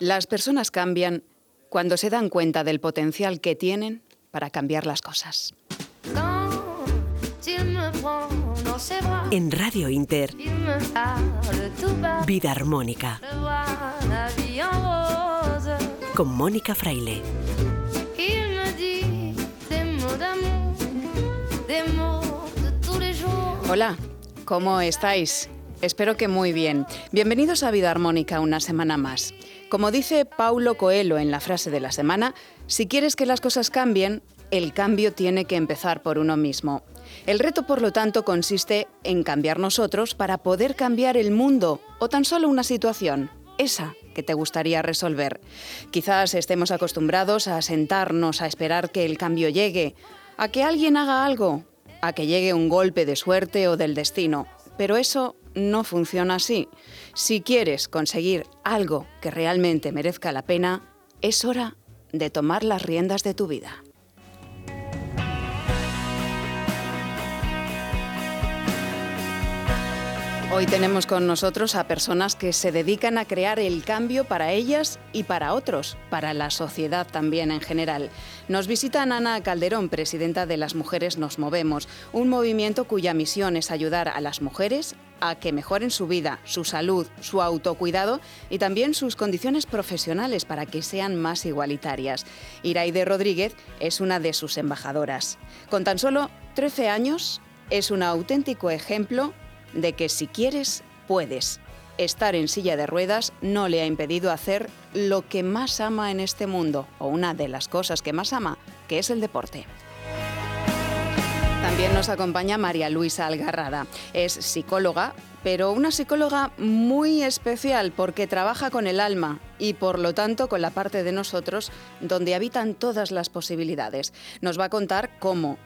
Las personas cambian cuando se dan cuenta del potencial que tienen para cambiar las cosas. En Radio Inter, Vida Armónica. Con Mónica Fraile. Hola, ¿cómo estáis? Espero que muy bien. Bienvenidos a Vida Armónica una semana más. Como dice Paulo Coelho en la frase de la semana, si quieres que las cosas cambien, el cambio tiene que empezar por uno mismo. El reto, por lo tanto, consiste en cambiar nosotros para poder cambiar el mundo o tan solo una situación, esa que te gustaría resolver. Quizás estemos acostumbrados a sentarnos a esperar que el cambio llegue, a que alguien haga algo, a que llegue un golpe de suerte o del destino. Pero eso no funciona así. Si quieres conseguir algo que realmente merezca la pena, es hora de tomar las riendas de tu vida. Hoy tenemos con nosotros a personas que se dedican a crear el cambio para ellas y para otros, para la sociedad también en general. Nos visita Ana Calderón, presidenta de Las Mujeres Nos Movemos, un movimiento cuya misión es ayudar a las mujeres a que mejoren su vida, su salud, su autocuidado y también sus condiciones profesionales para que sean más igualitarias. Iraide Rodríguez es una de sus embajadoras. Con tan solo 13 años, es un auténtico ejemplo de que si quieres, puedes. Estar en silla de ruedas no le ha impedido hacer lo que más ama en este mundo, o una de las cosas que más ama, que es el deporte. También nos acompaña María Luisa Algarrada. Es psicóloga, pero una psicóloga muy especial porque trabaja con el alma y por lo tanto con la parte de nosotros donde habitan todas las posibilidades. Nos va a contar cómo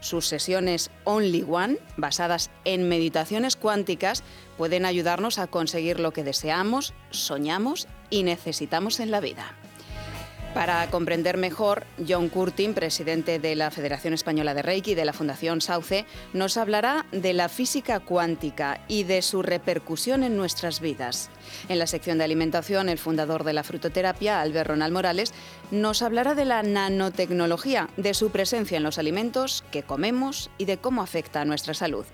sus sesiones Only One, basadas en meditaciones cuánticas, pueden ayudarnos a conseguir lo que deseamos, soñamos y necesitamos en la vida. Para comprender mejor, John Curtin, presidente de la Federación Española de Reiki y de la Fundación Sauce, nos hablará de la física cuántica y de su repercusión en nuestras vidas. En la sección de alimentación, el fundador de la frutoterapia, Albert Ronald Morales, nos hablará de la nanotecnología, de su presencia en los alimentos que comemos y de cómo afecta a nuestra salud.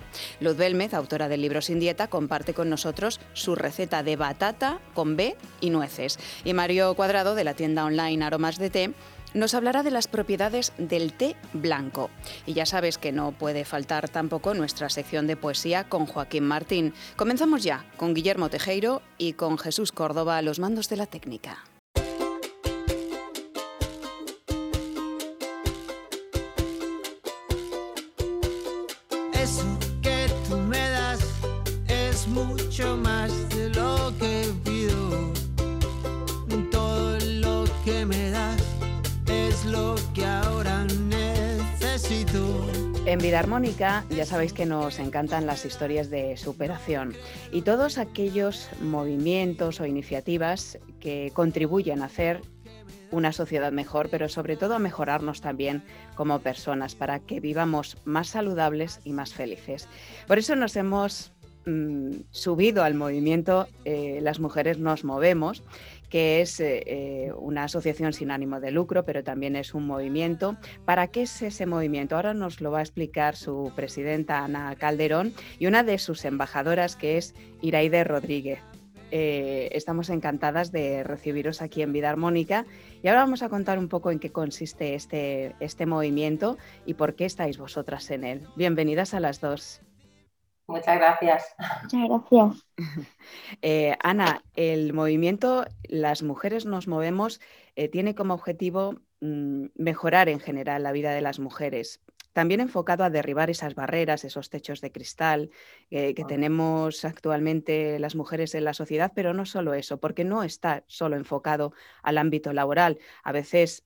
Luz Belmez, autora del libro Sin Dieta, comparte con nosotros su receta de batata con B y nueces. Y Mario Cuadrado, de la tienda online Aromas de Té, nos hablará de las propiedades del té blanco. Y ya sabes que no puede faltar tampoco nuestra sección de poesía con Joaquín Martín. Comenzamos ya con Guillermo Tejeiro y con Jesús Córdoba a los mandos de la técnica. En Vida Armónica ya sabéis que nos encantan las historias de superación y todos aquellos movimientos o iniciativas que contribuyen a hacer una sociedad mejor, pero sobre todo a mejorarnos también como personas para que vivamos más saludables y más felices. Por eso nos hemos mm, subido al movimiento eh, Las Mujeres Nos Movemos que es eh, eh, una asociación sin ánimo de lucro, pero también es un movimiento. ¿Para qué es ese movimiento? Ahora nos lo va a explicar su presidenta Ana Calderón y una de sus embajadoras que es Iraide Rodríguez. Estamos encantadas de recibiros aquí en Vida Armónica y ahora vamos a contar un poco en qué consiste este, este movimiento y por qué estáis vosotras en él. Bienvenidas a las dos. Muchas gracias. Muchas gracias. Eh, Ana, el movimiento Las Mujeres Nos Movemos eh, tiene como objetivo mm, mejorar en general la vida de las mujeres, también enfocado a derribar esas barreras, esos techos de cristal eh, que tenemos actualmente las mujeres en la sociedad, pero no solo eso, porque no está solo enfocado al ámbito laboral. A veces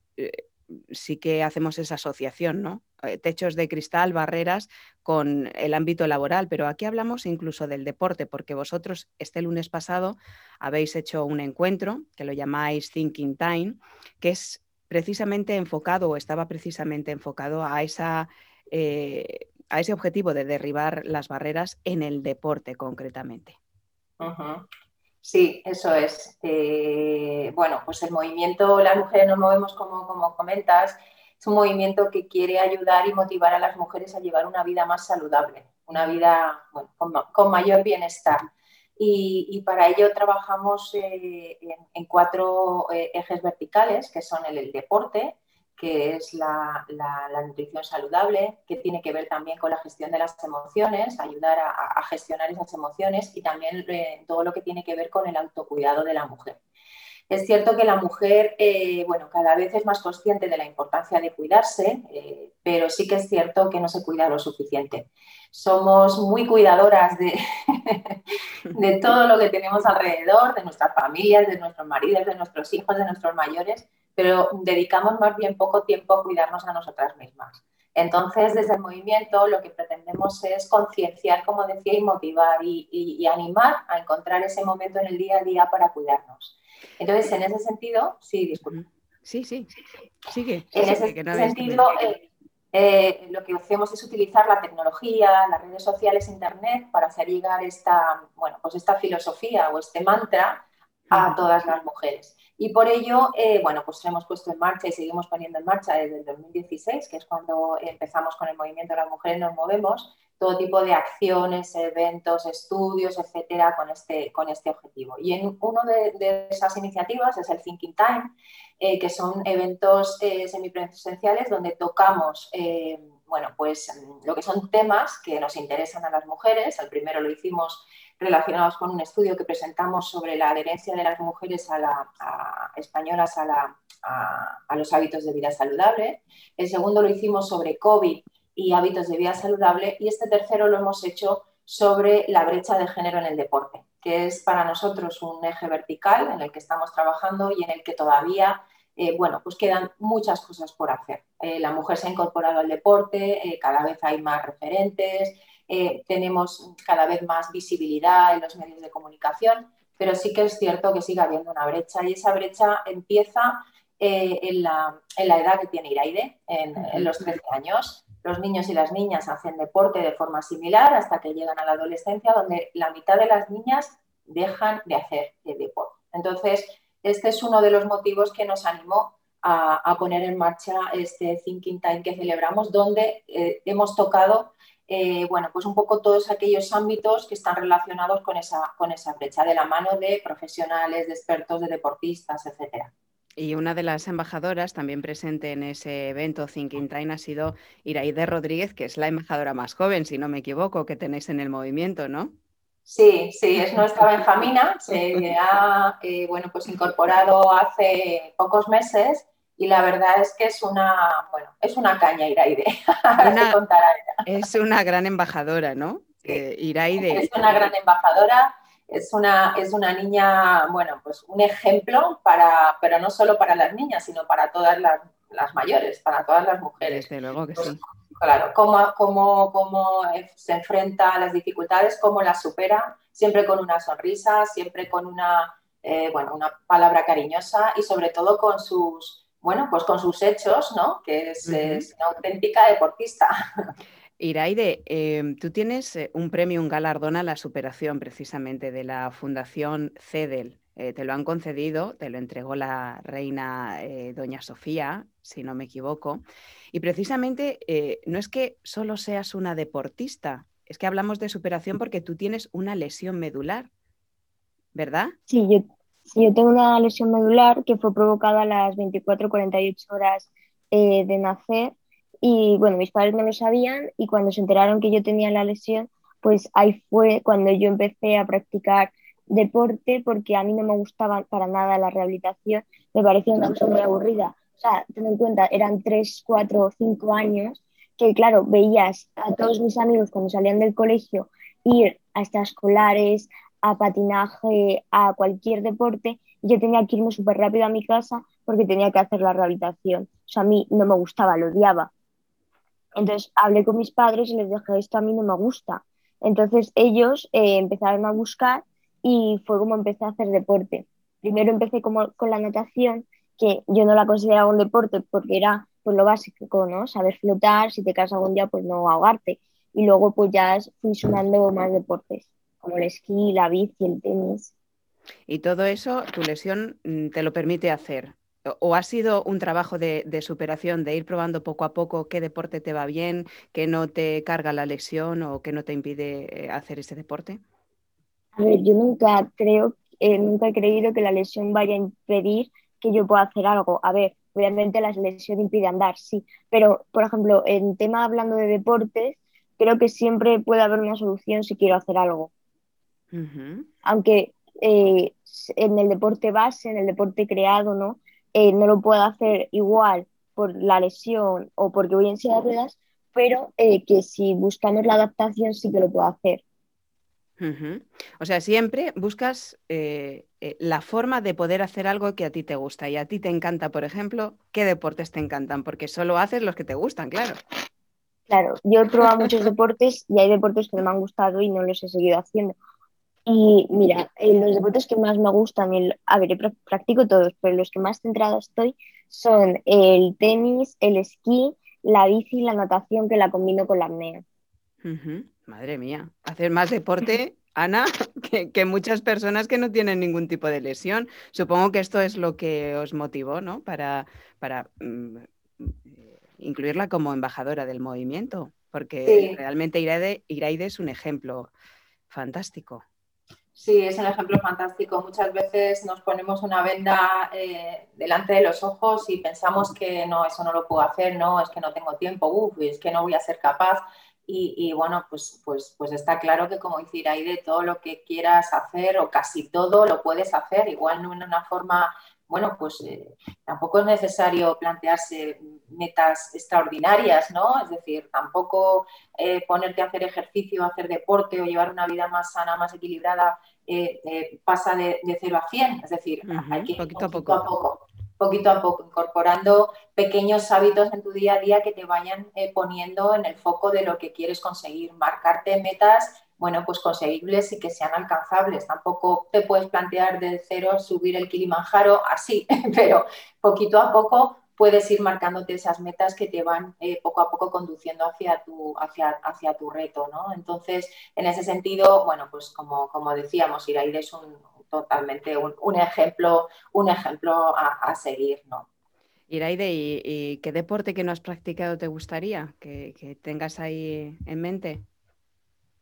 sí que hacemos esa asociación, ¿no? Eh, techos de cristal, barreras con el ámbito laboral, pero aquí hablamos incluso del deporte, porque vosotros este lunes pasado habéis hecho un encuentro que lo llamáis Thinking Time, que es precisamente enfocado o estaba precisamente enfocado a, esa, eh, a ese objetivo de derribar las barreras en el deporte concretamente. Sí, eso es. Eh, bueno, pues el movimiento Las Mujeres nos movemos, como, como comentas, es un movimiento que quiere ayudar y motivar a las mujeres a llevar una vida más saludable, una vida con, mayor bienestar. Y, para ello trabajamos eh, en, cuatro eh, ejes verticales, que son el deporte, que es la, nutrición saludable, que tiene que ver también con la gestión de las emociones, ayudar a, gestionar esas emociones y también eh, todo lo que tiene que ver con el autocuidado de la mujer. Es cierto que la mujer, eh, bueno, cada vez es más consciente de la importancia de cuidarse, eh, pero sí que es cierto que no se cuida lo suficiente. Somos muy cuidadoras de, de todo lo que tenemos alrededor, de nuestras familias, de nuestros maridos, de nuestros hijos, de nuestros mayores, pero dedicamos más bien poco tiempo a cuidarnos a nosotras mismas. Entonces, desde el movimiento lo que pretendemos es concienciar, como decía, y motivar y, animar a encontrar ese momento en el día a día para cuidarnos. Entonces, en ese sentido, sí, disculpa. Sí, sí, sigue. En ese sentido, eh, eh, lo que hacemos es utilizar la tecnología, las redes sociales, Internet, para hacer llegar esta, bueno, pues esta filosofía o este mantra a todas las mujeres. Y por ello, eh, bueno, pues hemos puesto en marcha y seguimos poniendo en marcha desde el 2016, que es cuando empezamos con el movimiento de las mujeres nos movemos, todo tipo de acciones, eventos, estudios, etcétera, con este, con este objetivo. Y en una de, esas iniciativas es el Thinking Time, eh, que son eventos eh, semipresenciales donde tocamos, bueno, pues lo que son temas que nos interesan a las mujeres. El primero lo hicimos relacionados con un estudio que presentamos sobre la adherencia de las mujeres a la, españolas a, a, los hábitos de vida saludable. El segundo lo hicimos sobre COVID y hábitos de vida saludable. Y este tercero lo hemos hecho sobre la brecha de género en el deporte, que es para nosotros un eje vertical en el que estamos trabajando y en el que todavía eh, bueno, pues quedan muchas cosas por hacer. Eh, la mujer se ha incorporado al deporte, eh, cada vez hay más referentes, eh, tenemos cada vez más visibilidad en los medios de comunicación, pero sí que es cierto que sigue habiendo una brecha y esa brecha empieza eh, en, la, edad que tiene Iraide, en, los 13 años. Los niños y las niñas hacen deporte de forma similar hasta que llegan a la adolescencia, donde la mitad de las niñas dejan de hacer deporte. Entonces, este es uno de los motivos que nos animó a, poner en marcha este Thinking Time que celebramos, donde eh, hemos tocado eh, bueno, pues un poco todos aquellos ámbitos que están relacionados con esa, con esa brecha, de la mano de profesionales, de expertos, de deportistas, etcétera. Y una de las embajadoras también presente en ese evento Thinking Time ha sido Iraide Rodríguez, que es la embajadora más joven, si no me equivoco, que tenéis en el movimiento, ¿no? Sí, sí, es nuestra Benjamina, se ha eh, bueno, pues incorporado hace pocos meses y la verdad es que es una, bueno, es una caña Iraide. es una gran embajadora, ¿no? Eh, Iraide. Es una gran embajadora, es una, es una niña, bueno, pues un ejemplo para, pero no solo para las niñas, sino para todas las, mayores, para todas las mujeres. Desde luego que pues, sí. Claro, cómo, cómo, cómo se enfrenta a las dificultades, cómo las supera, siempre con una sonrisa, siempre con una, eh, bueno, una palabra cariñosa y sobre todo con sus bueno, pues con sus hechos, ¿no? Que es, una auténtica deportista. Iraide, em, tú tienes eh, un premio, un galardón a la superación precisamente de la Fundación CEDEL. Eh, te lo han concedido, te lo entregó la reina eh, Doña Sofía, si no me equivoco. Y precisamente no es que solo seas una deportista, es que hablamos de superación porque tú tienes una lesión medular, ¿verdad? Sí, yo, Sí, yo tengo una lesión medular que fue provocada a las 24-48 horas eh, de nacer y bueno, mis padres no lo sabían y cuando se enteraron que yo tenía la lesión, pues ahí fue cuando yo empecé a practicar deporte porque a mí no me gustaba para nada la rehabilitación, me parecía una cosa muy aburrida. O sea, ten en cuenta, eran 3, 4, 5 años que claro, veías a todos mis amigos cuando salían del colegio ir a escolares a patinaje, a cualquier deporte, yo tenía que irme súper rápido a mi casa porque tenía que hacer la rehabilitación. O sea, a mí no me gustaba, lo odiaba. Entonces hablé con mis padres y les dije, esto a mí no me gusta. Entonces ellos eh, empezaron a buscar y fue como empecé a hacer deporte. Primero empecé como con la natación, que yo no la consideraba un deporte porque era pues lo básico, ¿no? Saber flotar, si te caes algún día, pues no ahogarte. Y luego pues ya fui sumando más deportes como el esquí, la bici, el tenis. Y todo eso, tu lesión mm, te lo permite hacer. ¿O ha sido un trabajo de, superación, de ir probando poco a poco qué deporte te va bien, qué no te carga la lesión o qué no te impide eh, hacer ese deporte? A ver, yo nunca creo, eh, nunca he creído que la lesión vaya a impedir que yo pueda hacer algo. A ver, obviamente la lesión impide andar, sí, pero por ejemplo, en tema hablando de deportes, creo que siempre puede haber una solución si quiero hacer algo. Aunque eh, en el deporte base, en el deporte creado, ¿no? Eh, no lo puedo hacer igual por la lesión o porque voy en silla de ruedas, pero eh, que si buscamos la adaptación sí que lo puedo hacer. O sea, siempre buscas la forma de poder hacer algo que a ti te gusta y a ti te encanta, por ejemplo, ¿qué deportes te encantan? Porque solo haces los que te gustan, claro. Claro, yo he probado muchos deportes y hay deportes que no me han gustado y no los he seguido haciendo. Y mira, los deportes que más me gustan, a ver, practico todos, pero los que más centrada estoy son el tenis, el esquí, la bici y la natación que la combino con la apnea. Madre mía, hacer más deporte, Ana, que, muchas personas que no tienen ningún tipo de lesión. Supongo que esto es lo que os motivó, ¿no? Para, para mm, incluirla como embajadora del movimiento, porque realmente Iraide, Iraide es un ejemplo fantástico. Sí, es un ejemplo fantástico. Muchas veces nos ponemos una venda eh, delante de los ojos y pensamos que no, eso no lo puedo hacer, no, es que no tengo tiempo, uff, es que no voy a ser capaz. Y, bueno, pues, pues, pues está claro que como decir, hay de todo lo que quieras hacer o casi todo lo puedes hacer, igual no en una forma bueno, pues eh, tampoco es necesario plantearse metas extraordinarias, ¿no? Es decir, tampoco eh, ponerte a hacer ejercicio, hacer deporte o llevar una vida más sana, más equilibrada, eh, pasa de, de, 0 a 100. Es decir, hay que poquito, a poco. a poco. Poquito a poco, incorporando pequeños hábitos en tu día a día que te vayan poniendo en el foco de lo que quieres conseguir, marcarte metas bueno, pues conseguibles y que sean alcanzables. Tampoco te puedes plantear de cero subir el Kilimanjaro así, pero poquito a poco puedes ir marcándote esas metas que te van eh, poco a poco conduciendo hacia tu, hacia, hacia tu reto, ¿no? Entonces, en ese sentido, bueno, pues como, como decíamos, Iraide es un, totalmente un, ejemplo, un ejemplo a, seguir, ¿no? Iraide, ¿y, qué deporte que no has practicado te gustaría que, que tengas ahí en mente?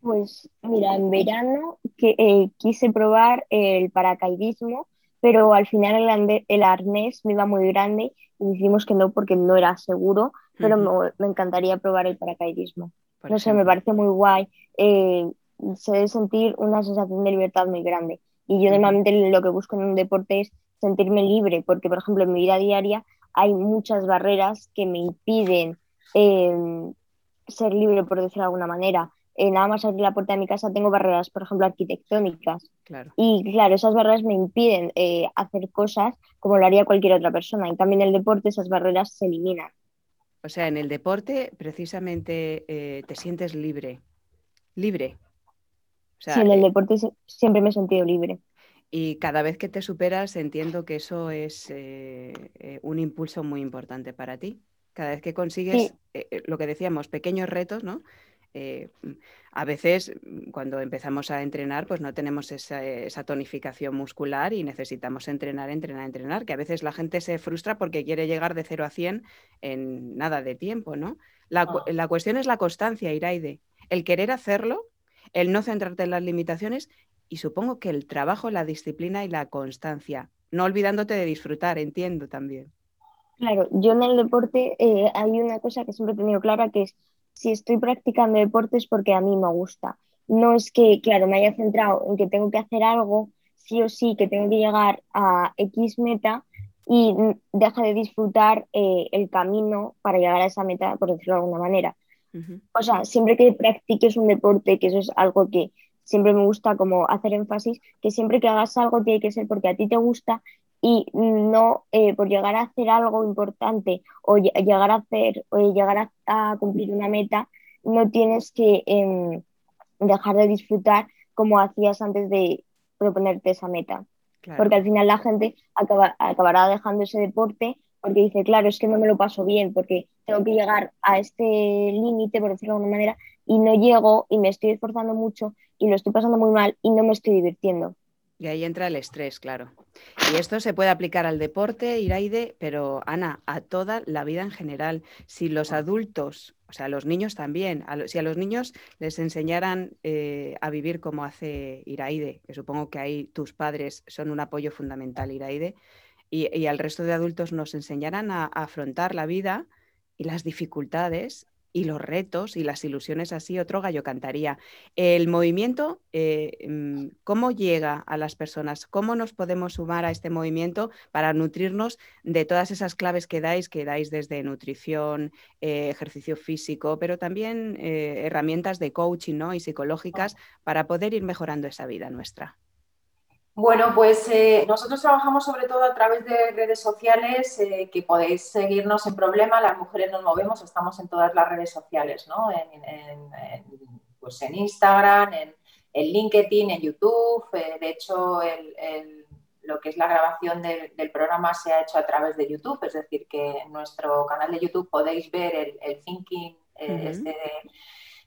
Pues mira, en verano que, eh, quise probar el paracaidismo, pero al final el, arnés me iba muy grande y dijimos que no porque no era seguro, pero me, encantaría probar el paracaidismo. no sé, me parece muy guay. Eh, se debe sentir una sensación de libertad muy grande. Y yo normalmente lo que busco en un deporte es sentirme libre, porque por ejemplo en mi vida diaria hay muchas barreras que me impiden em, ser libre, por decirlo de alguna manera. Eh, nada más abrir la puerta de mi casa tengo barreras, por ejemplo, arquitectónicas. Y claro, esas barreras me impiden eh, hacer cosas como lo haría cualquier otra persona. Y también en el deporte esas barreras se eliminan. O sea, en el deporte precisamente eh, te sientes libre. Libre. sí, en el deporte siempre me he sentido libre. Y cada vez que te superas entiendo que eso es un impulso muy importante para ti. Cada vez que consigues lo que decíamos, pequeños retos, ¿no? Eh, a veces mm, cuando empezamos a entrenar, pues no tenemos esa, tonificación muscular y necesitamos entrenar, entrenar, entrenar, que a veces la gente se frustra porque quiere llegar de 0 a 100 en nada de tiempo, ¿no? La, ah. la cuestión es la constancia, Iraide, el querer hacerlo, el no centrarte en las limitaciones y supongo que el trabajo, la disciplina y la constancia, no olvidándote de disfrutar, entiendo también. Claro, yo en el deporte eh, hay una cosa que siempre he tenido clara que es si estoy practicando deportes porque a mí me gusta. No es que, claro, me haya centrado en que tengo que hacer algo, sí o sí, que tengo que llegar a X meta y deja de disfrutar eh, el camino para llegar a esa meta, por decirlo de alguna manera. O sea, siempre que practiques un deporte, que eso es algo que siempre me gusta como hacer énfasis, que siempre que hagas algo tiene que ser porque a ti te gusta y no eh, por llegar a hacer algo importante o llegar a hacer o llegar a, cumplir una meta, no tienes que em, dejar de disfrutar como hacías antes de proponerte esa meta. Porque al final la gente acabará dejando ese deporte porque dice, claro, es que no me lo paso bien, porque tengo que llegar a este límite, por decirlo de alguna manera, y no llego y me estoy esforzando mucho y lo estoy pasando muy mal y no me estoy divirtiendo. Y ahí entra el estrés, claro. Y esto se puede aplicar al deporte, Iraide, pero Ana, a toda la vida en general. Si los adultos, o sea, los niños también, si a los niños les enseñaran eh, a vivir como hace Iraide, que supongo que ahí tus padres son un apoyo fundamental, Iraide, y, al resto de adultos nos enseñaran a afrontar la vida y las dificultades y los retos y las ilusiones así, otro gallo cantaría. El movimiento, eh, mm, ¿cómo llega a las personas? ¿Cómo nos podemos sumar a este movimiento para nutrirnos de todas esas claves que dais, que dais desde nutrición, eh, ejercicio físico, pero también eh, herramientas de coaching ¿no? y psicológicas para poder ir mejorando esa vida nuestra? Bueno, pues eh, nosotros trabajamos sobre todo a través de redes sociales eh, que podéis seguirnos en Problema, las mujeres nos movemos, estamos en todas las redes sociales, ¿no? En, pues en Instagram, en, LinkedIn, en YouTube, eh, de hecho lo que es la grabación del programa se ha hecho a través de YouTube, es decir, que en nuestro canal de YouTube podéis ver el, thinking este de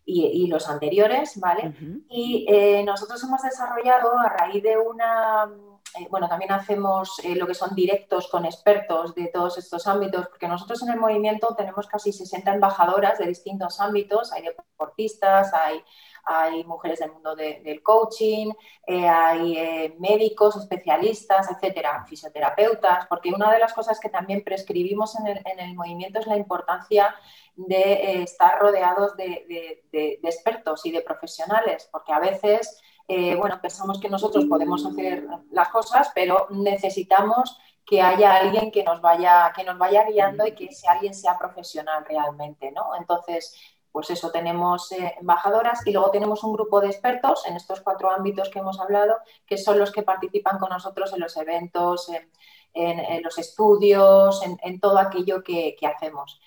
y, los anteriores, ¿vale? Y eh, nosotros hemos desarrollado a raíz de una, eh, bueno, también hacemos eh, lo que son directos con expertos de todos estos ámbitos, porque nosotros en el movimiento tenemos casi 60 embajadoras de distintos ámbitos, hay deportistas, hay hay mujeres del mundo del coaching, hay médicos, especialistas, etcétera, fisioterapeutas, porque una de las cosas que también prescribimos en el, en el movimiento es la importancia de eh, estar rodeados de, expertos y de profesionales, porque a veces, eh, bueno, pensamos que nosotros podemos hacer las cosas, pero necesitamos que haya alguien que nos vaya, que nos vaya guiando y que ese alguien sea profesional realmente, ¿no? Entonces, pues eso, tenemos eh, embajadoras y luego tenemos un grupo de expertos en estos cuatro ámbitos que hemos hablado, que son los que participan con nosotros en los eventos, en, los estudios, en, todo aquello que hacemos.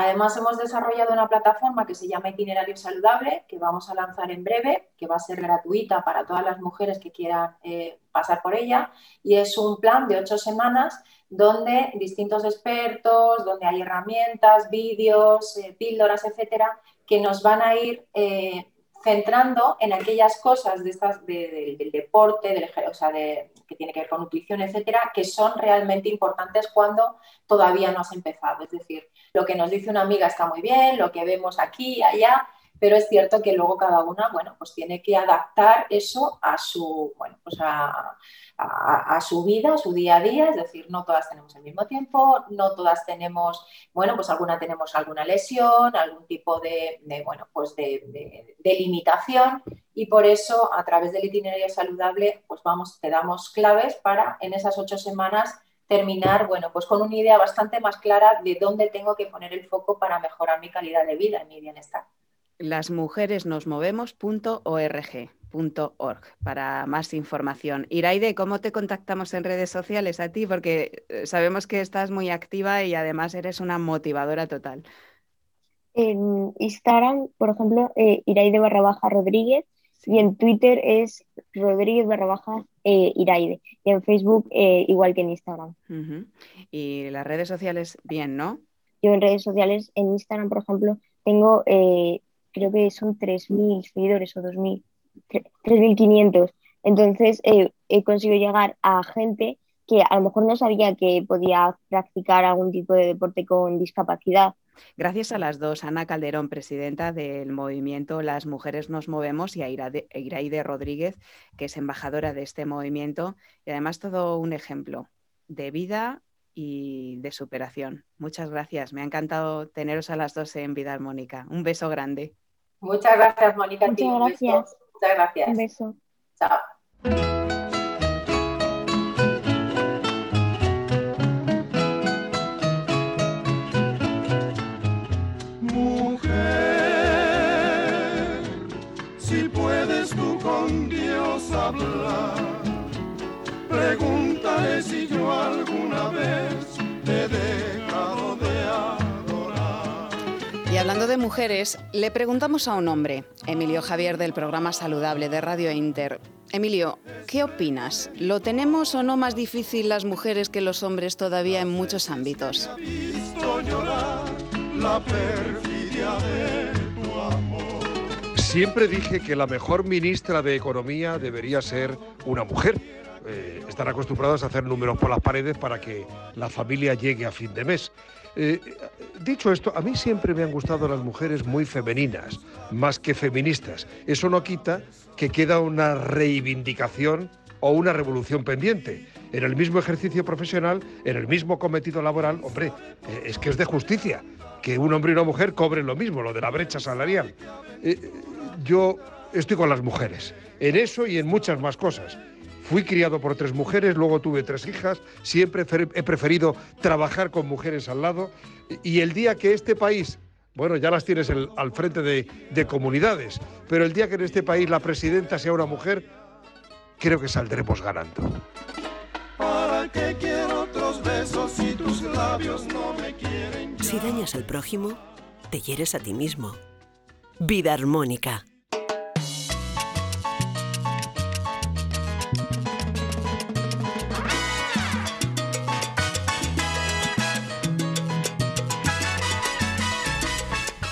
Además, hemos desarrollado una plataforma que se llama Itinerario Saludable, que vamos a lanzar en breve, que va a ser gratuita para todas las mujeres que quieran eh, pasar por ella. Y es un plan de ocho semanas donde distintos expertos, donde hay herramientas, vídeos, eh, píldoras, etcétera, que nos van a ir eh, centrando en aquellas cosas de estas, del deporte, del, de, que tiene que ver con nutrición, etcétera, que son realmente importantes cuando todavía no has empezado. Es decir, lo que nos dice una amiga está muy bien, lo que vemos aquí, allá, pero es cierto que luego cada una, bueno, pues tiene que adaptar eso a su, bueno, pues a, su vida, a su día a día, es decir, no todas tenemos el mismo tiempo, no todas tenemos, bueno, pues alguna tenemos alguna lesión, algún tipo de, bueno, pues de, limitación. Y por eso a través del itinerario saludable, pues vamos, te damos claves para en esas ocho semanas terminar, bueno, pues con una idea bastante más clara de dónde tengo que poner el foco para mejorar mi calidad de vida y mi bienestar lasmujeresnosmovemos.org.org para más información. Iraide, ¿cómo te contactamos en redes sociales a ti? Porque eh, sabemos que estás muy activa y además eres una motivadora total. En Instagram, por ejemplo, eh, Iraide barra baja Rodríguez y en Twitter es Rodríguez barra baja eh, Iraide y en Facebook igual que en Instagram. Y las redes sociales, bien, ¿no? Yo en redes sociales, en Instagram, por ejemplo, tengo creo que son 3.000 seguidores o 2.000, 3.500. Entonces eh, he conseguido llegar a gente que a lo mejor no sabía que podía practicar algún tipo de deporte con discapacidad. Gracias a las dos, Ana Calderón, presidenta del movimiento Las Mujeres Nos Movemos, y a Iraide Rodríguez, que es embajadora de este movimiento, y además todo un ejemplo de vida y de superación. Muchas gracias, me ha encantado teneros a las dos en Vida Armónica. Un beso grande. Muchas gracias, Mónica. Muchas gracias. Muchas gracias. Un beso. Chao. Mujer, si puedes tú con Dios hablar, pregúntale si yo alguna vez hablando de mujeres, le preguntamos a un hombre, Emilio Javier del programa Saludable de Radio Inter. Emilio, ¿qué opinas? ¿Lo tenemos o no más difícil las mujeres que los hombres todavía en muchos ámbitos? Siempre dije que la mejor ministra de Economía debería ser una mujer eh, están acostumbrados a hacer números por las paredes para que la familia llegue a fin de mes. Eh, dicho esto, a mí siempre me han gustado las mujeres muy femeninas, más que feministas. Eso no quita que queda una reivindicación o una revolución pendiente. En el mismo ejercicio profesional, en el mismo cometido laboral, hombre, eh, es que es de justicia que un hombre y una mujer cobren lo mismo, lo de la brecha salarial. Eh, yo estoy con las mujeres, en eso y en muchas más cosas. Fui criado por tres mujeres, luego tuve tres hijas, siempre he preferido trabajar con mujeres al lado y el día que este país, bueno, ya las tienes al frente de, de comunidades, pero el día que en este país la presidenta sea una mujer, creo que saldremos ganando. ¿Para qué quiero otros besos si tus labios no me quieren? ya? Si dañas al prójimo, te hieres a ti mismo. Vida armónica.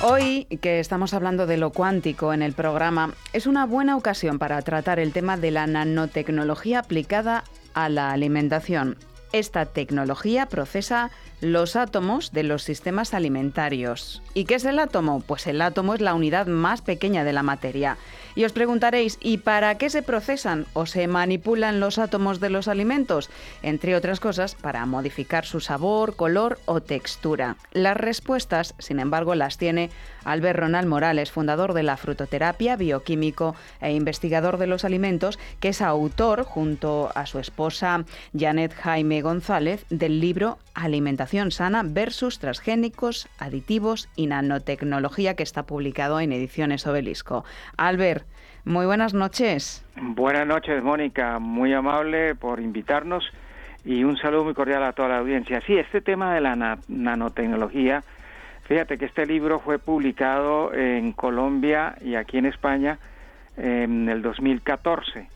Hoy, que estamos hablando de lo cuántico en el programa, es una buena ocasión para tratar el tema de la nanotecnología aplicada a la alimentación. Esta tecnología procesa los átomos de los sistemas alimentarios. ¿Y qué es el átomo? Pues el átomo es la unidad más pequeña de la materia. Y os preguntaréis, ¿y para qué se procesan o se manipulan los átomos de los alimentos? Entre otras cosas, para modificar su sabor, color o textura. Las respuestas, sin embargo, las tiene Albert Ronald Morales, fundador de la frutoterapia, bioquímico e investigador de los alimentos, que es autor, junto a su esposa Janet Jaime González, del libro Alimentación sana versus transgénicos, aditivos y nanotecnología que está publicado en Ediciones Obelisco. Albert, muy buenas noches. Buenas noches, Mónica. Muy amable por invitarnos y un saludo muy cordial a toda la audiencia. Sí, este tema de la na- nanotecnología, fíjate que este libro fue publicado en Colombia y aquí en España en el 2014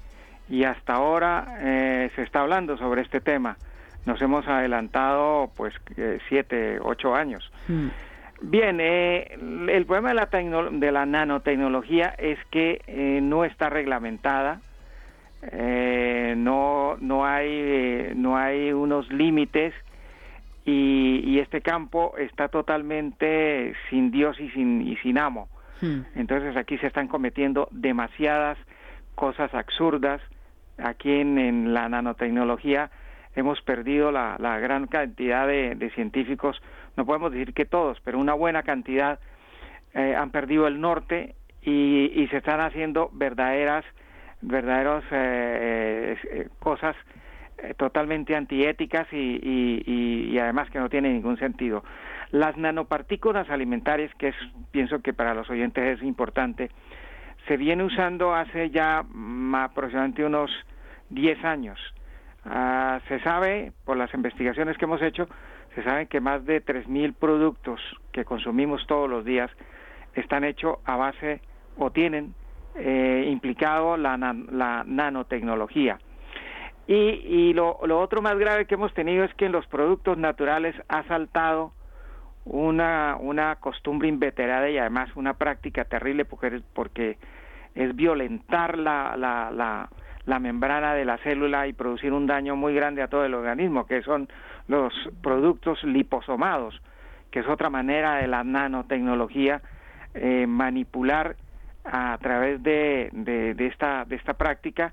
y hasta ahora eh, se está hablando sobre este tema. Nos hemos adelantado pues siete, ocho años. Mm. Bien, eh, el problema de la, de la nanotecnología es que eh, no está reglamentada, eh, no, no, hay, eh, no hay unos límites y, y este campo está totalmente sin Dios y sin, y sin amo. Mm. Entonces aquí se están cometiendo demasiadas cosas absurdas. Aquí en, en la nanotecnología hemos perdido la, la gran cantidad de, de científicos, no podemos decir que todos, pero una buena cantidad eh, han perdido el norte y, y se están haciendo verdaderas, verdaderos eh, eh, cosas eh, totalmente antiéticas y además que no tienen ningún sentido. Las nanopartículas alimentarias, que es, pienso que para los oyentes es importante, se viene usando hace ya mm, aproximadamente unos 10 años. Ah, se sabe, por las investigaciones que hemos hecho, se sabe que más de 3.000 productos que consumimos todos los días están hechos a base o tienen eh, implicado la, la nanotecnología. Y, y lo, lo otro más grave que hemos tenido es que en los productos naturales ha saltado una, una costumbre inveterada y además una práctica terrible porque, porque es violentar la, la, la, la membrana de la célula y producir un daño muy grande a todo el organismo, que son los productos liposomados, que es otra manera de la nanotecnología eh, manipular a través de, de, de esta, de esta práctica.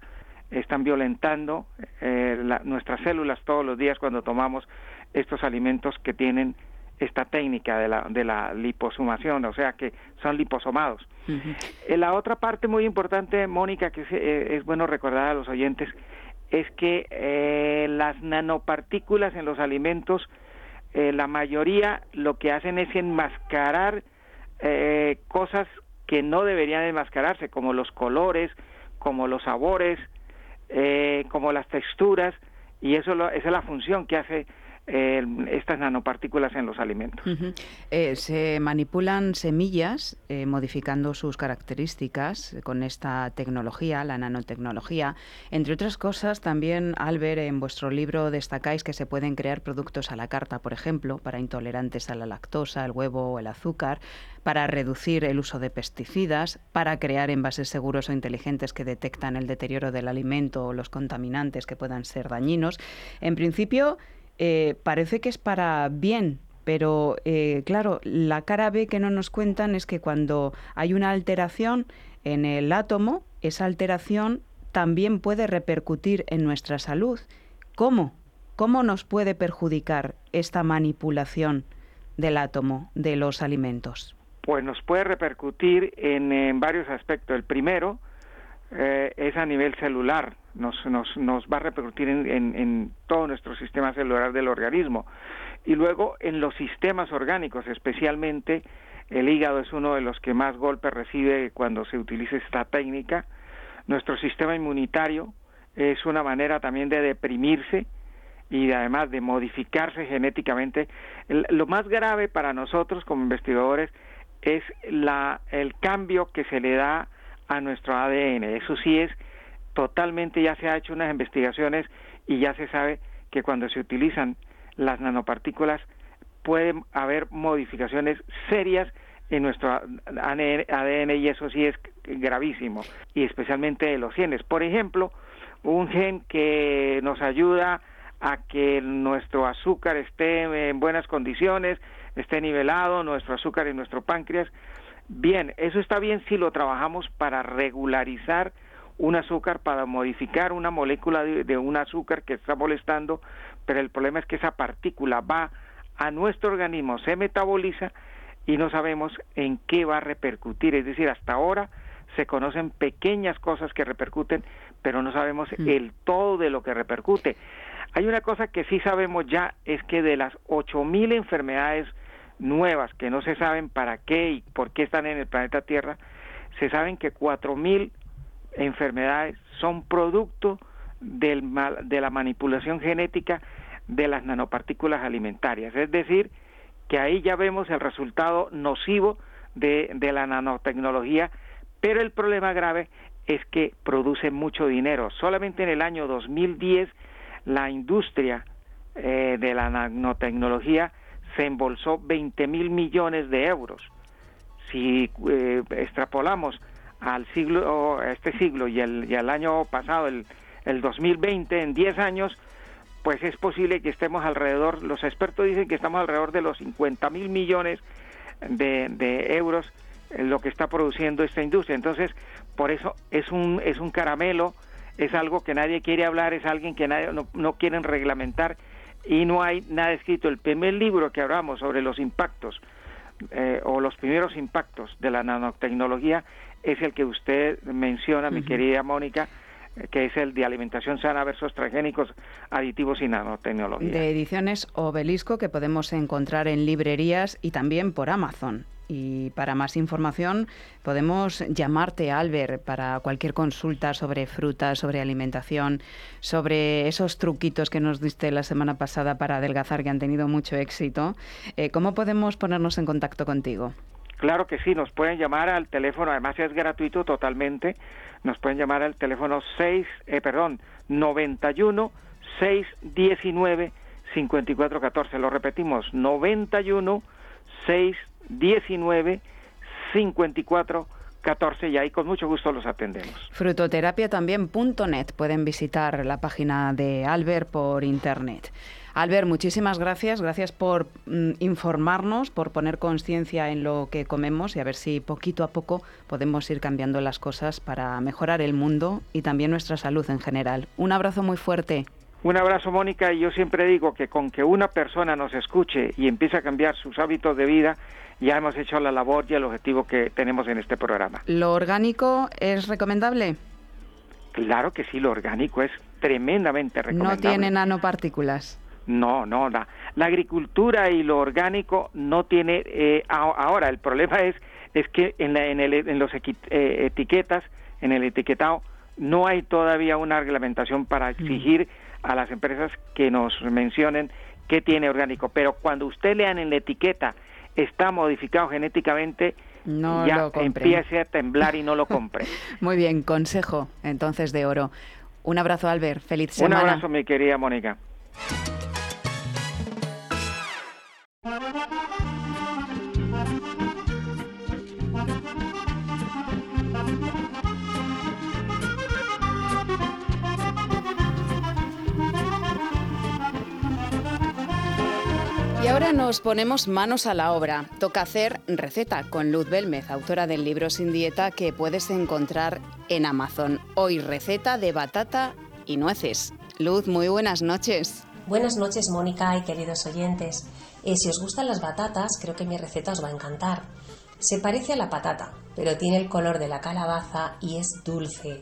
Están violentando eh, la- nuestras células todos los días cuando tomamos estos alimentos que tienen esta técnica de la, de la liposumación, o sea que son liposomados. Eh, La otra parte muy importante, Mónica, que es, eh, es bueno recordar a los oyentes, es que eh, las nanopartículas en los alimentos, eh, la mayoría lo que hacen es enmascarar eh, cosas que no deberían enmascararse, como los colores, como los sabores, eh, como las texturas, y eso lo- esa es la función que hace estas nanopartículas en los alimentos. Eh, se manipulan semillas eh, modificando sus características con esta tecnología, la nanotecnología. Entre otras cosas, también, Albert, en vuestro libro destacáis que se pueden crear productos a la carta, por ejemplo, para intolerantes a la lactosa, el huevo o el azúcar, para reducir el uso de pesticidas, para crear envases seguros o inteligentes que detectan el deterioro del alimento o los contaminantes que puedan ser dañinos. En principio, eh, parece que es para bien, pero eh, claro, la cara B que no nos cuentan es que cuando hay una alteración en el átomo, esa alteración también puede repercutir en nuestra salud. ¿Cómo? ¿Cómo nos puede perjudicar esta manipulación del átomo de los alimentos? Pues nos puede repercutir en, varios aspectos. El primero eh, es a nivel celular nos, nos, nos va a repercutir en, en, todo nuestro sistema celular del organismo. Y luego en los sistemas orgánicos, especialmente el hígado es uno de los que más golpes recibe cuando se utiliza esta técnica. Nuestro sistema inmunitario es una manera también de deprimirse y además de modificarse genéticamente. lo más grave para nosotros como investigadores es la, el cambio que se le da a nuestro ADN. Eso sí es totalmente ya se ha hecho unas investigaciones y ya se sabe que cuando se utilizan las nanopartículas pueden haber modificaciones serias en nuestro ADN y eso sí es gravísimo y especialmente los genes. Por ejemplo, un gen que nos ayuda a que nuestro azúcar esté en buenas condiciones, esté nivelado, nuestro azúcar en nuestro páncreas. Bien, eso está bien si lo trabajamos para regularizar un azúcar para modificar una molécula de, un azúcar que está molestando, pero el problema es que esa partícula va a nuestro organismo, se metaboliza y no sabemos en qué va a repercutir. Es decir, hasta ahora se conocen pequeñas cosas que repercuten, pero no sabemos mm. el todo de lo que repercute. Hay una cosa que sí sabemos ya, es que de las 8.000 enfermedades nuevas que no se saben para qué y por qué están en el planeta Tierra, se saben que 4.000 enfermedades son producto del de la manipulación genética de las nanopartículas alimentarias. Es decir, que ahí ya vemos el resultado nocivo de, la nanotecnología, pero el problema grave es que produce mucho dinero. Solamente en el año 2010 la industria eh, de la nanotecnología se embolsó 20 mil millones de euros. Si eh, extrapolamos al siglo, este siglo y el, y el año pasado, el, el 2020, en 10 años, pues es posible que estemos alrededor, los expertos dicen que estamos alrededor de los 50 mil millones de, de euros en lo que está produciendo esta industria. Entonces, por eso es un, es un caramelo, es algo que nadie quiere hablar, es alguien que nadie, no, no quieren reglamentar y no hay nada escrito. El primer libro que hablamos sobre los impactos eh, o los primeros impactos de la nanotecnología es el que usted menciona, mi querida Mónica, que es el de alimentación sana versus transgénicos, aditivos y nanotecnología. De ediciones Obelisco que podemos encontrar en librerías y también por Amazon. Y para más información podemos llamarte, Albert, para cualquier consulta sobre frutas, sobre alimentación, sobre esos truquitos que nos diste la semana pasada para adelgazar que han tenido mucho éxito. Eh, ¿Cómo podemos ponernos en contacto contigo? Claro que sí, nos pueden llamar al teléfono, además es gratuito totalmente, nos pueden llamar al teléfono 6, eh, perdón, 91 619 5414, lo repetimos, 91 619 5414 y ahí con mucho gusto los atendemos. Frutoterapia también.net, pueden visitar la página de Albert por internet. Albert, muchísimas gracias. Gracias por mm, informarnos, por poner conciencia en lo que comemos y a ver si poquito a poco podemos ir cambiando las cosas para mejorar el mundo y también nuestra salud en general. Un abrazo muy fuerte. Un abrazo, Mónica, y yo siempre digo que con que una persona nos escuche y empiece a cambiar sus hábitos de vida, ya hemos hecho la labor y el objetivo que tenemos en este programa. ¿Lo orgánico es recomendable? Claro que sí, lo orgánico es tremendamente recomendable. No tiene nanopartículas. No, no, la, la agricultura y lo orgánico no tiene. Eh, ahora, el problema es, es que en, la, en, el, en los eh, etiquetas, en el etiquetado, no hay todavía una reglamentación para mm. exigir a las empresas que nos mencionen qué tiene orgánico. Pero cuando usted lean en la etiqueta está modificado genéticamente, no ya lo empiece a temblar y no lo compre. Muy bien, consejo entonces de oro. Un abrazo, Albert. Feliz semana. Un abrazo, mi querida Mónica. Y ahora nos ponemos manos a la obra. Toca hacer receta con Luz Belmez, autora del libro Sin Dieta que puedes encontrar en Amazon. Hoy receta de batata y nueces. Luz, muy buenas noches. Buenas noches, Mónica y queridos oyentes. Si os gustan las batatas, creo que mi receta os va a encantar. Se parece a la patata, pero tiene el color de la calabaza y es dulce.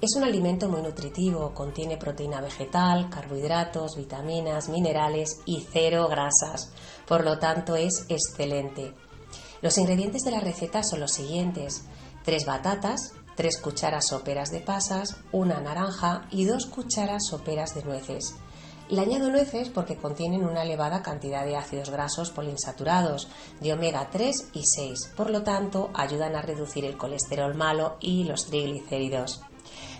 Es un alimento muy nutritivo, contiene proteína vegetal, carbohidratos, vitaminas, minerales y cero grasas, por lo tanto es excelente. Los ingredientes de la receta son los siguientes: 3 batatas, 3 cucharas soperas de pasas, una naranja y 2 cucharas soperas de nueces. Le añado nueces porque contienen una elevada cantidad de ácidos grasos poliinsaturados, de omega 3 y 6, por lo tanto ayudan a reducir el colesterol malo y los triglicéridos.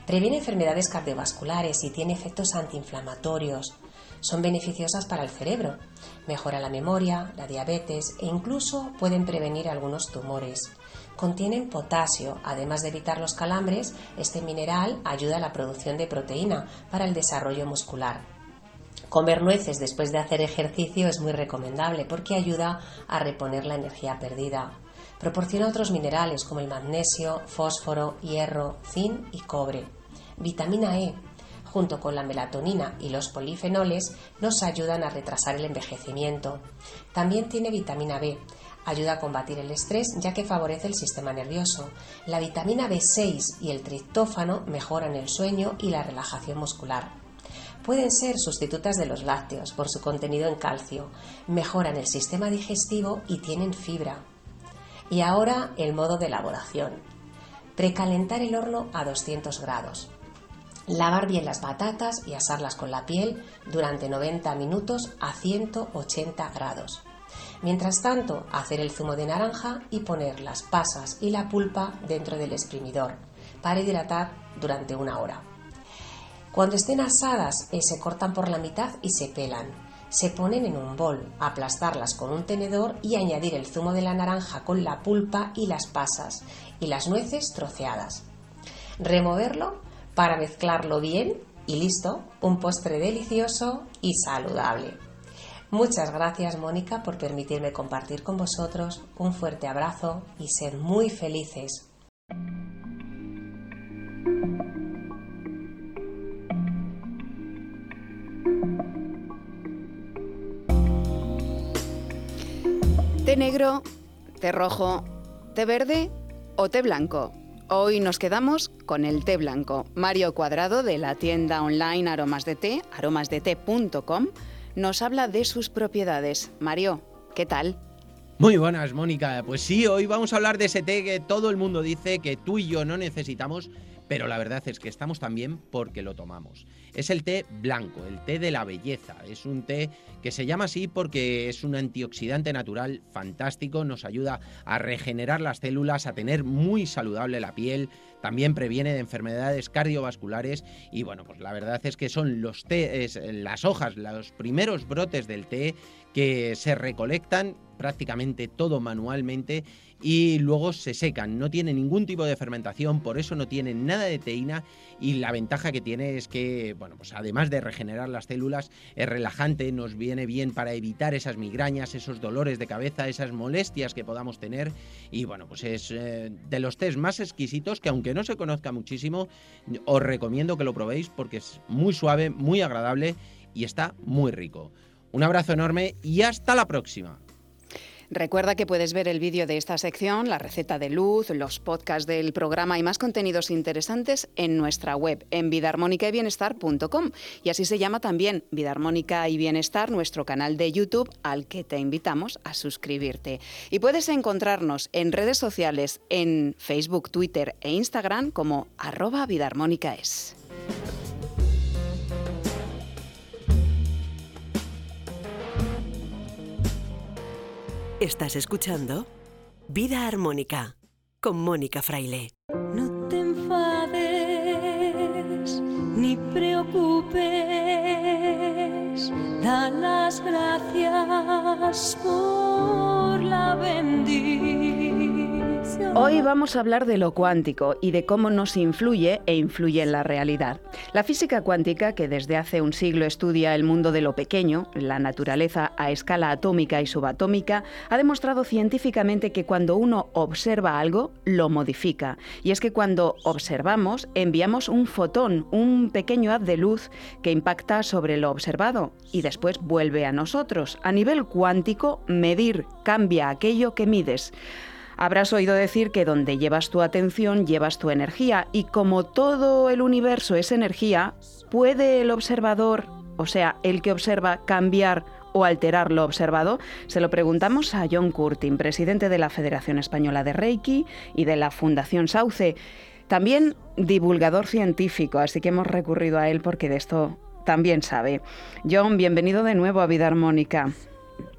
Previene enfermedades cardiovasculares y tiene efectos antiinflamatorios. Son beneficiosas para el cerebro. Mejora la memoria, la diabetes e incluso pueden prevenir algunos tumores. Contienen potasio, además de evitar los calambres, este mineral ayuda a la producción de proteína para el desarrollo muscular. Comer nueces después de hacer ejercicio es muy recomendable porque ayuda a reponer la energía perdida. Proporciona otros minerales como el magnesio, fósforo, hierro, zinc y cobre. Vitamina E, junto con la melatonina y los polifenoles, nos ayudan a retrasar el envejecimiento. También tiene vitamina B, ayuda a combatir el estrés ya que favorece el sistema nervioso. La vitamina B6 y el triptófano mejoran el sueño y la relajación muscular. Pueden ser sustitutas de los lácteos por su contenido en calcio, mejoran el sistema digestivo y tienen fibra. Y ahora el modo de elaboración. Precalentar el horno a 200 grados. Lavar bien las batatas y asarlas con la piel durante 90 minutos a 180 grados. Mientras tanto, hacer el zumo de naranja y poner las pasas y la pulpa dentro del exprimidor para hidratar durante una hora. Cuando estén asadas, eh, se cortan por la mitad y se pelan. Se ponen en un bol, aplastarlas con un tenedor y añadir el zumo de la naranja con la pulpa y las pasas y las nueces troceadas. Removerlo para mezclarlo bien y listo, un postre delicioso y saludable. Muchas gracias Mónica por permitirme compartir con vosotros. Un fuerte abrazo y ser muy felices. Té negro, té rojo, té verde o té blanco. Hoy nos quedamos con el té blanco. Mario Cuadrado de la tienda online Aromas de Té, aromasdete.com, nos habla de sus propiedades. Mario, ¿qué tal? Muy buenas, Mónica. Pues sí, hoy vamos a hablar de ese té que todo el mundo dice que tú y yo no necesitamos, pero la verdad es que estamos también porque lo tomamos. Es el té blanco, el té de la belleza. Es un té que se llama así porque es un antioxidante natural fantástico, nos ayuda a regenerar las células, a tener muy saludable la piel, también previene de enfermedades cardiovasculares y bueno, pues la verdad es que son los tés, las hojas, los primeros brotes del té que se recolectan prácticamente todo manualmente y luego se secan. No tiene ningún tipo de fermentación, por eso no tiene nada de teína y la ventaja que tiene es que, bueno, pues además de regenerar las células, es relajante, nos viene bien para evitar esas migrañas, esos dolores de cabeza, esas molestias que podamos tener y bueno, pues es eh, de los tés más exquisitos que aunque no se conozca muchísimo, os recomiendo que lo probéis porque es muy suave, muy agradable y está muy rico. Un abrazo enorme y hasta la próxima. Recuerda que puedes ver el vídeo de esta sección, la receta de luz, los podcasts del programa y más contenidos interesantes en nuestra web, en vidaarmónicayBienestar.com. Y así se llama también Vida Armónica y Bienestar, nuestro canal de YouTube, al que te invitamos a suscribirte. Y puedes encontrarnos en redes sociales, en Facebook, Twitter e Instagram como arroba. Estás escuchando Vida Armónica con Mónica Fraile. No te enfades ni preocupes, da las gracias por la bendición. Hoy vamos a hablar de lo cuántico y de cómo nos influye e influye en la realidad. La física cuántica, que desde hace un siglo estudia el mundo de lo pequeño, la naturaleza a escala atómica y subatómica, ha demostrado científicamente que cuando uno observa algo, lo modifica. Y es que cuando observamos, enviamos un fotón, un pequeño haz de luz que impacta sobre lo observado y después vuelve a nosotros. A nivel cuántico, medir cambia aquello que mides. Habrás oído decir que donde llevas tu atención llevas tu energía y como todo el universo es energía, ¿puede el observador, o sea, el que observa, cambiar o alterar lo observado? Se lo preguntamos a John Curtin, presidente de la Federación Española de Reiki y de la Fundación Sauce. También divulgador científico, así que hemos recurrido a él porque de esto también sabe. John, bienvenido de nuevo a Vida Armónica.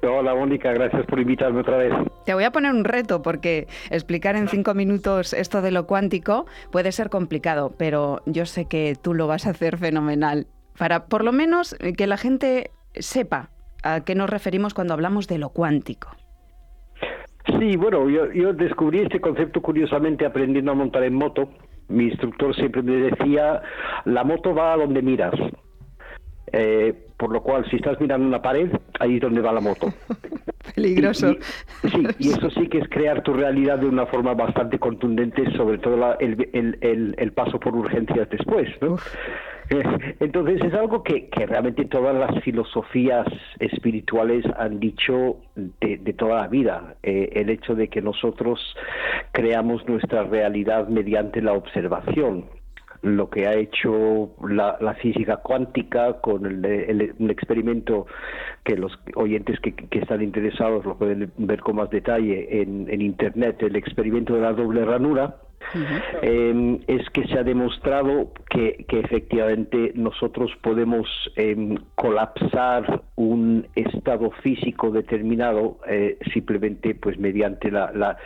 Hola Mónica, gracias por invitarme otra vez. Te voy a poner un reto porque explicar en cinco minutos esto de lo cuántico puede ser complicado, pero yo sé que tú lo vas a hacer fenomenal. Para por lo menos que la gente sepa a qué nos referimos cuando hablamos de lo cuántico. Sí, bueno, yo, yo descubrí este concepto curiosamente aprendiendo a montar en moto. Mi instructor siempre me decía, la moto va a donde miras. Eh, por lo cual, si estás mirando una pared, ahí es donde va la moto. Peligroso. Y, sí, y eso sí que es crear tu realidad de una forma bastante contundente, sobre todo la, el, el, el, el, paso por urgencias después, ¿no? Entonces es algo que, que, realmente todas las filosofías espirituales han dicho de, de toda la vida, eh, el hecho de que nosotros creamos nuestra realidad mediante la observación lo que ha hecho la, la física cuántica con el, experimento que los oyentes que, que, están interesados lo pueden ver con más detalle en, en Internet, el experimento de la doble ranura, Uh -huh. eh, es que se ha demostrado que, que efectivamente nosotros podemos eh, colapsar un estado físico determinado eh, simplemente pues mediante la, la,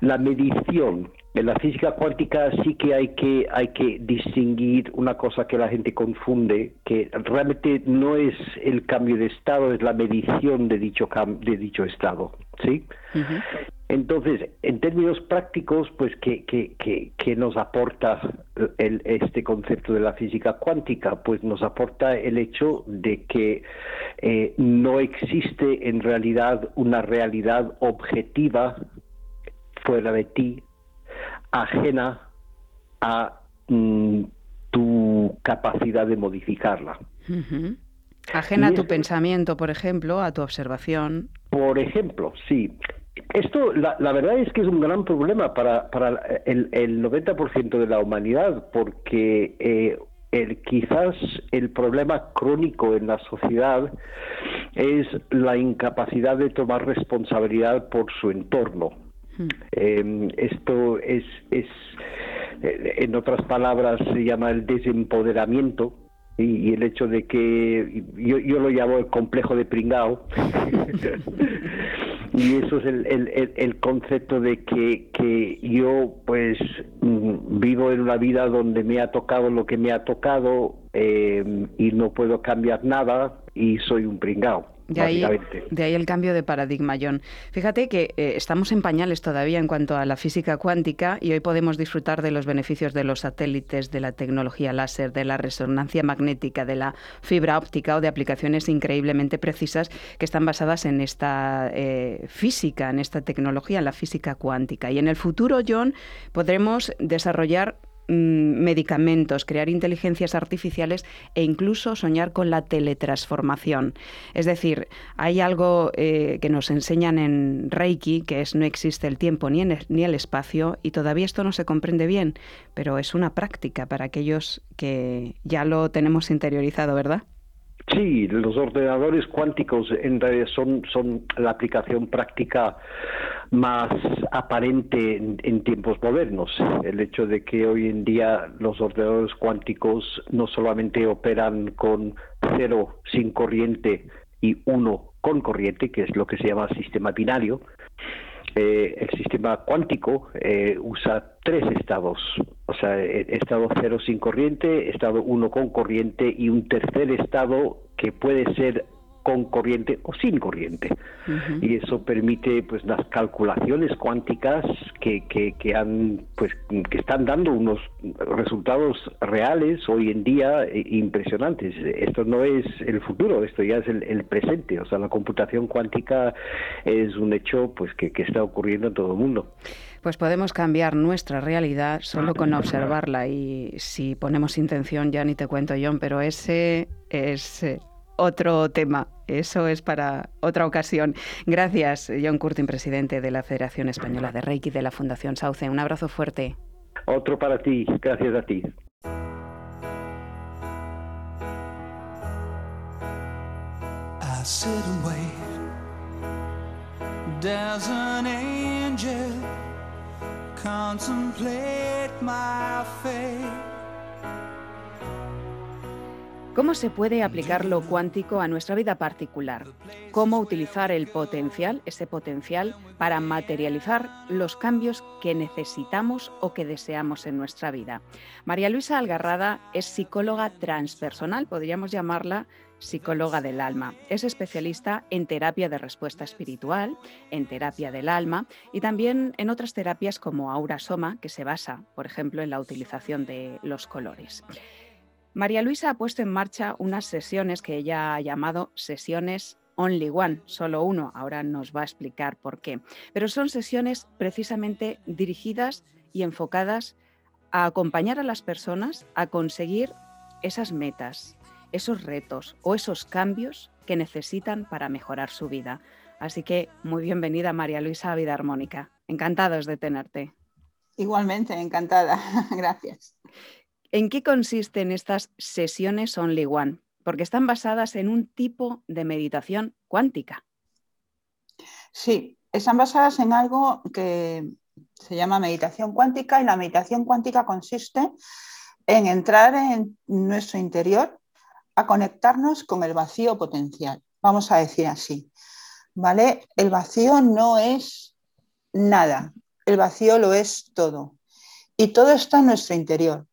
la medición en la física cuántica sí que hay que hay que distinguir una cosa que la gente confunde que realmente no es el cambio de estado es la medición de dicho de dicho estado sí uh -huh. entonces en términos prácticos pues que, que, que, que nos aporta el, este concepto de la física cuántica pues nos aporta el hecho de que eh, no existe en realidad una realidad objetiva fuera de ti ajena a mm, tu capacidad de modificarla. Uh -huh. Ajena a tu pensamiento, por ejemplo, a tu observación. Por ejemplo, sí. Esto, la, la verdad es que es un gran problema para, para el, el 90% de la humanidad, porque eh, el, quizás el problema crónico en la sociedad es la incapacidad de tomar responsabilidad por su entorno eh, esto es, es, eh, en otras palabras, se llama el desempoderamiento y, el hecho de que yo, yo, lo llamo el complejo de pringao. y eso es el, el, el, concepto de que, que yo pues mm, vivo en una vida donde me ha tocado lo que me ha tocado eh, y no puedo cambiar nada y soy un pringao. De ahí, de ahí, el cambio de paradigma, John. Fíjate que eh, estamos en pañales todavía en cuanto a la física cuántica y hoy podemos disfrutar de los beneficios de los satélites, de la tecnología láser, de la resonancia magnética, de la fibra óptica o de aplicaciones increíblemente precisas que están basadas en esta eh, física, en esta tecnología, en la física cuántica. Y en el futuro, John, podremos desarrollar medicamentos, crear inteligencias artificiales e incluso soñar con la teletransformación. Es decir, hay algo eh, que nos enseñan en Reiki, que es no existe el tiempo ni, ni el espacio, y todavía esto no se comprende bien, pero es una práctica para aquellos que ya lo tenemos interiorizado, ¿verdad? Sí, los ordenadores cuánticos en realidad son, la aplicación práctica más aparente en, en, tiempos modernos. El hecho de que hoy en día los ordenadores cuánticos no solamente operan con cero sin corriente y uno con corriente, que es lo que se llama sistema binario. Eh, el sistema cuántico eh, usa tres estados, o sea, eh, estado cero sin corriente, estado uno con corriente y un tercer estado que puede ser con corriente o sin corriente. Y eso permite pues las calculaciones cuánticas que, que, han pues que están dando unos resultados reales hoy en día eh, impresionantes. Esto no es el futuro, esto ya es el, presente. O sea, la computación cuántica es un hecho pues que, que está ocurriendo en todo el mundo. Pues podemos cambiar nuestra realidad solo con observarla y si ponemos intención, ya ni te cuento John, pero ese es otro tema. Eso es para otra ocasión. Gracias, John Curtin, presidente de la Federación Española de Reiki de la Fundación Sauce. Un abrazo fuerte. Otro para ti. Gracias a ti. ¿Cómo se puede aplicar lo cuántico a nuestra vida particular? ¿Cómo utilizar el potencial, ese potencial, para materializar los cambios que necesitamos o que deseamos en nuestra vida? María Luisa Algarrada es psicóloga transpersonal, podríamos llamarla psicóloga del alma. Es especialista en terapia de respuesta espiritual, en terapia del alma y también en otras terapias como Aura Soma, que se basa, por ejemplo, en la utilización de los colores. María Luisa ha puesto en marcha unas sesiones que ella ha llamado sesiones Only One, solo uno, ahora nos va a explicar por qué. Pero son sesiones precisamente dirigidas y enfocadas a acompañar a las personas a conseguir esas metas, esos retos o esos cambios que necesitan para mejorar su vida. Así que muy bienvenida María Luisa a Vida Armónica. Encantados de tenerte. Igualmente, encantada. Gracias. ¿En qué consisten estas sesiones Only One? Porque están basadas en un tipo de meditación cuántica. Sí, están basadas en algo que se llama meditación cuántica y la meditación cuántica consiste en entrar en nuestro interior a conectarnos con el vacío potencial, vamos a decir así. ¿Vale? El vacío no es nada, el vacío lo es todo. Y todo está en nuestro interior.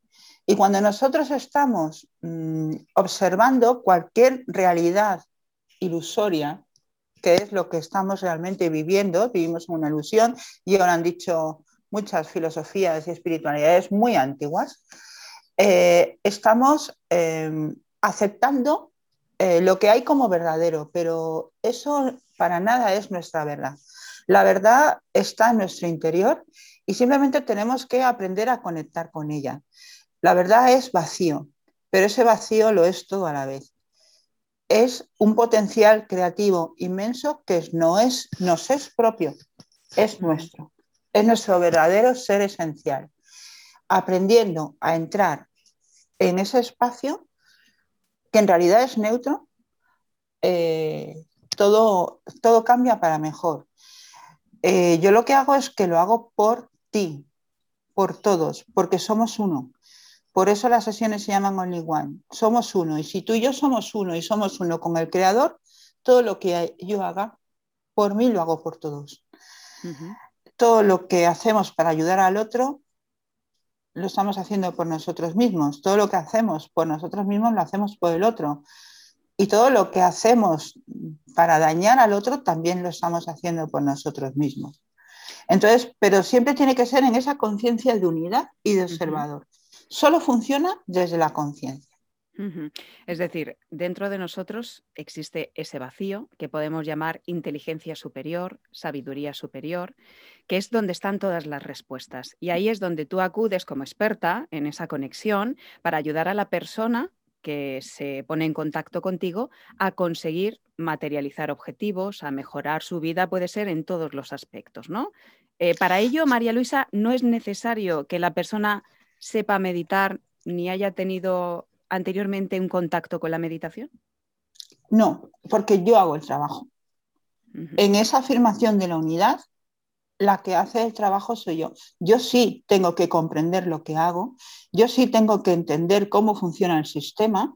Y cuando nosotros estamos mm, observando cualquier realidad ilusoria, que es lo que estamos realmente viviendo, vivimos una ilusión, y ahora han dicho muchas filosofías y espiritualidades muy antiguas, eh, estamos em, aceptando eh, lo que hay como verdadero, pero eso para nada es nuestra verdad. La verdad está en nuestro interior y simplemente tenemos que aprender a conectar con ella. La verdad es vacío, pero ese vacío lo es todo a la vez. Es un potencial creativo inmenso que no es, nos es propio, es nuestro, es nuestro verdadero ser esencial. Aprendiendo a entrar en ese espacio, que en realidad es neutro, eh, todo, todo cambia para mejor. Eh, yo lo que hago es que lo hago por ti, por todos, porque somos uno. Por eso las sesiones se llaman Only One. Somos uno. Y si tú y yo somos uno y somos uno con el Creador, todo lo que yo haga por mí lo hago por todos. Todo lo que hacemos para ayudar al otro lo estamos haciendo por nosotros mismos. Todo lo que hacemos por nosotros mismos lo hacemos por el otro. Y todo lo que hacemos para dañar al otro también lo estamos haciendo por nosotros mismos. Entonces, pero siempre tiene que ser en esa conciencia de unidad y de observador solo funciona desde la conciencia. Es decir, dentro de nosotros existe ese vacío que podemos llamar inteligencia superior, sabiduría superior, que es donde están todas las respuestas. Y ahí es donde tú acudes como experta en esa conexión para ayudar a la persona que se pone en contacto contigo a conseguir materializar objetivos, a mejorar su vida, puede ser en todos los aspectos, ¿no? Eh, para ello, María Luisa, no es necesario que la persona sepa meditar ni haya tenido anteriormente un contacto con la meditación? No, porque yo hago el trabajo. En esa afirmación de la unidad, la que hace el trabajo soy yo. Yo sí tengo que comprender lo que hago, yo sí tengo que entender cómo funciona el sistema,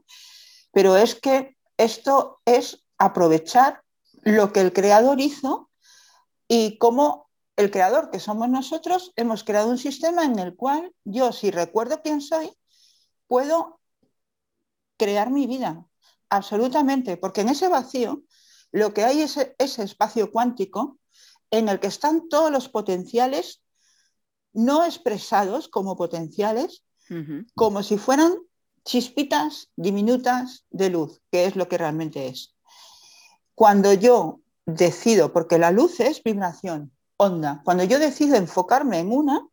pero es que esto es aprovechar lo que el creador hizo y cómo el creador, que somos nosotros, hemos creado un sistema en el cual yo, si recuerdo quién soy, puedo crear mi vida, absolutamente, porque en ese vacío lo que hay es ese espacio cuántico en el que están todos los potenciales no expresados como potenciales, como si fueran chispitas diminutas de luz, que es lo que realmente es. Cuando yo decido, porque la luz es vibración, onda, cuando yo decido enfocarme en una,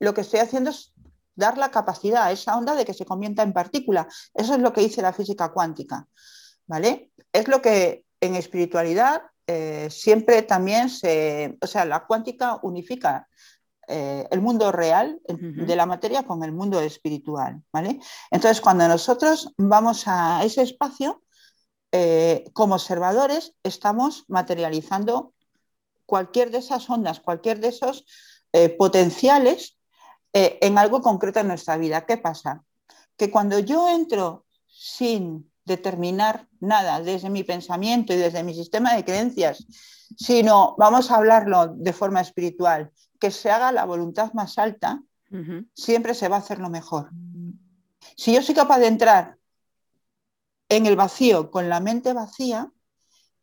lo que estoy haciendo es dar la capacidad a esa onda de que se convierta en partícula. Eso es lo que dice la física cuántica. ¿Vale? Es lo que en espiritualidad eh, siempre también se, o sea, la cuántica unifica eh, el mundo real de la materia con el mundo espiritual, ¿vale? Entonces, cuando nosotros vamos a ese espacio, eh, como observadores, estamos materializando cualquier de esas ondas, cualquier de esos potenciales en algo concreto en nuestra vida. ¿Qué pasa? Que cuando yo entro sin determinar nada desde mi pensamiento y desde mi sistema de creencias, sino vamos a hablarlo de forma espiritual, que se haga la voluntad más alta, siempre se va a hacer lo mejor. Si yo soy capaz de entrar en el vacío con la mente vacía,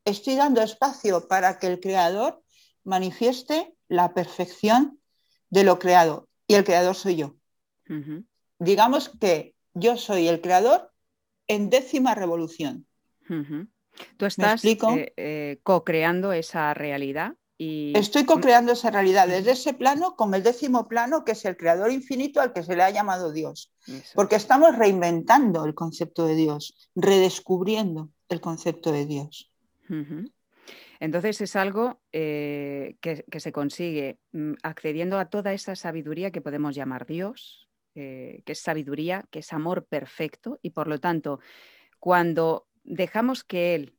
estoy dando espacio para que el creador manifieste la perfección de lo creado y el creador soy yo. Digamos que yo soy el creador en décima revolución. Tú estás eh, eh, co-creando esa realidad. Y... Estoy co-creando esa realidad desde ese plano con el décimo plano, que es el creador infinito al que se le ha llamado Dios. Porque estamos reinventando el concepto de Dios, redescubriendo el concepto de Dios. Entonces es algo eh, que, se consigue mm, accediendo a toda esa sabiduría que podemos llamar Dios, que es sabiduría, que es amor perfecto y por lo tanto, cuando dejamos que Él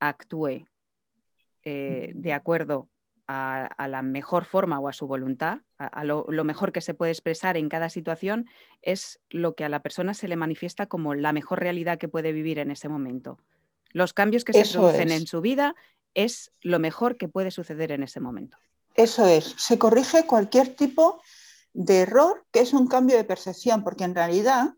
actúe eh, de acuerdo a, la mejor forma o a su voluntad, a, lo, mejor que se puede expresar en cada situación, es lo que a la persona se le manifiesta como la mejor realidad que puede vivir en ese momento. Los cambios que se producen en su vida es lo mejor que puede suceder en ese momento. Eso es, se corrige cualquier tipo de error que es un cambio de percepción, porque en realidad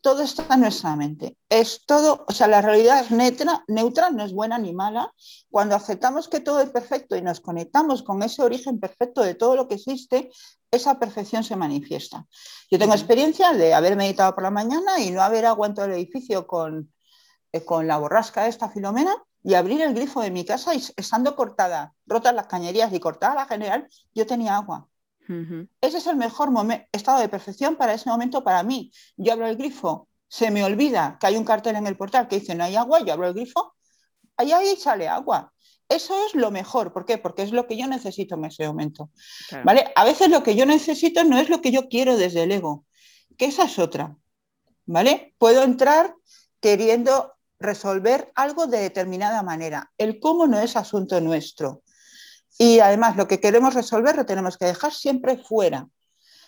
todo está en nuestra mente. Es todo, o sea, la realidad es neutra, neutra, no es buena ni mala. Cuando aceptamos que todo es perfecto y nos conectamos con ese origen perfecto de todo lo que existe, esa perfección se manifiesta. Yo tengo experiencia de haber meditado por la mañana y no haber aguantado el edificio con, eh, con la borrasca esta filomena y abrir el grifo de mi casa y estando cortada, rotas las cañerías y cortada la general, yo tenía agua. Ese es el mejor estado de perfección para ese momento para mí. Yo abro el grifo, se me olvida que hay un cartel en el portal que dice no hay agua, yo abro el grifo, ahí, ahí sale agua. Eso es lo mejor. ¿Por qué? Porque es lo que yo necesito en ese momento. ¿Vale? A veces lo que yo necesito no es lo que yo quiero desde el ego, que esa es otra. ¿Vale? Puedo entrar queriendo resolver algo de determinada manera. El cómo no es asunto nuestro. Y además lo que queremos resolver lo tenemos que dejar siempre fuera,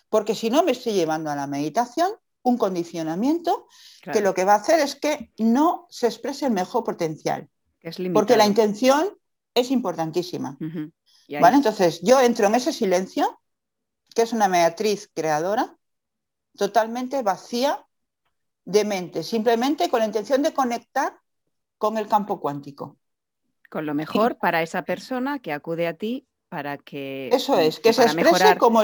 porque si no me estoy llevando a la meditación un condicionamiento que lo que va a hacer es que no se exprese el mejor potencial. porque la intención es importantísima. ¿Vale? Entonces yo entro en ese silencio, que es una matriz creadora, totalmente vacía de mente, simplemente con la intención de conectar con el campo cuántico. Con lo mejor para esa persona que acude a ti para que... Eso es, que se exprese como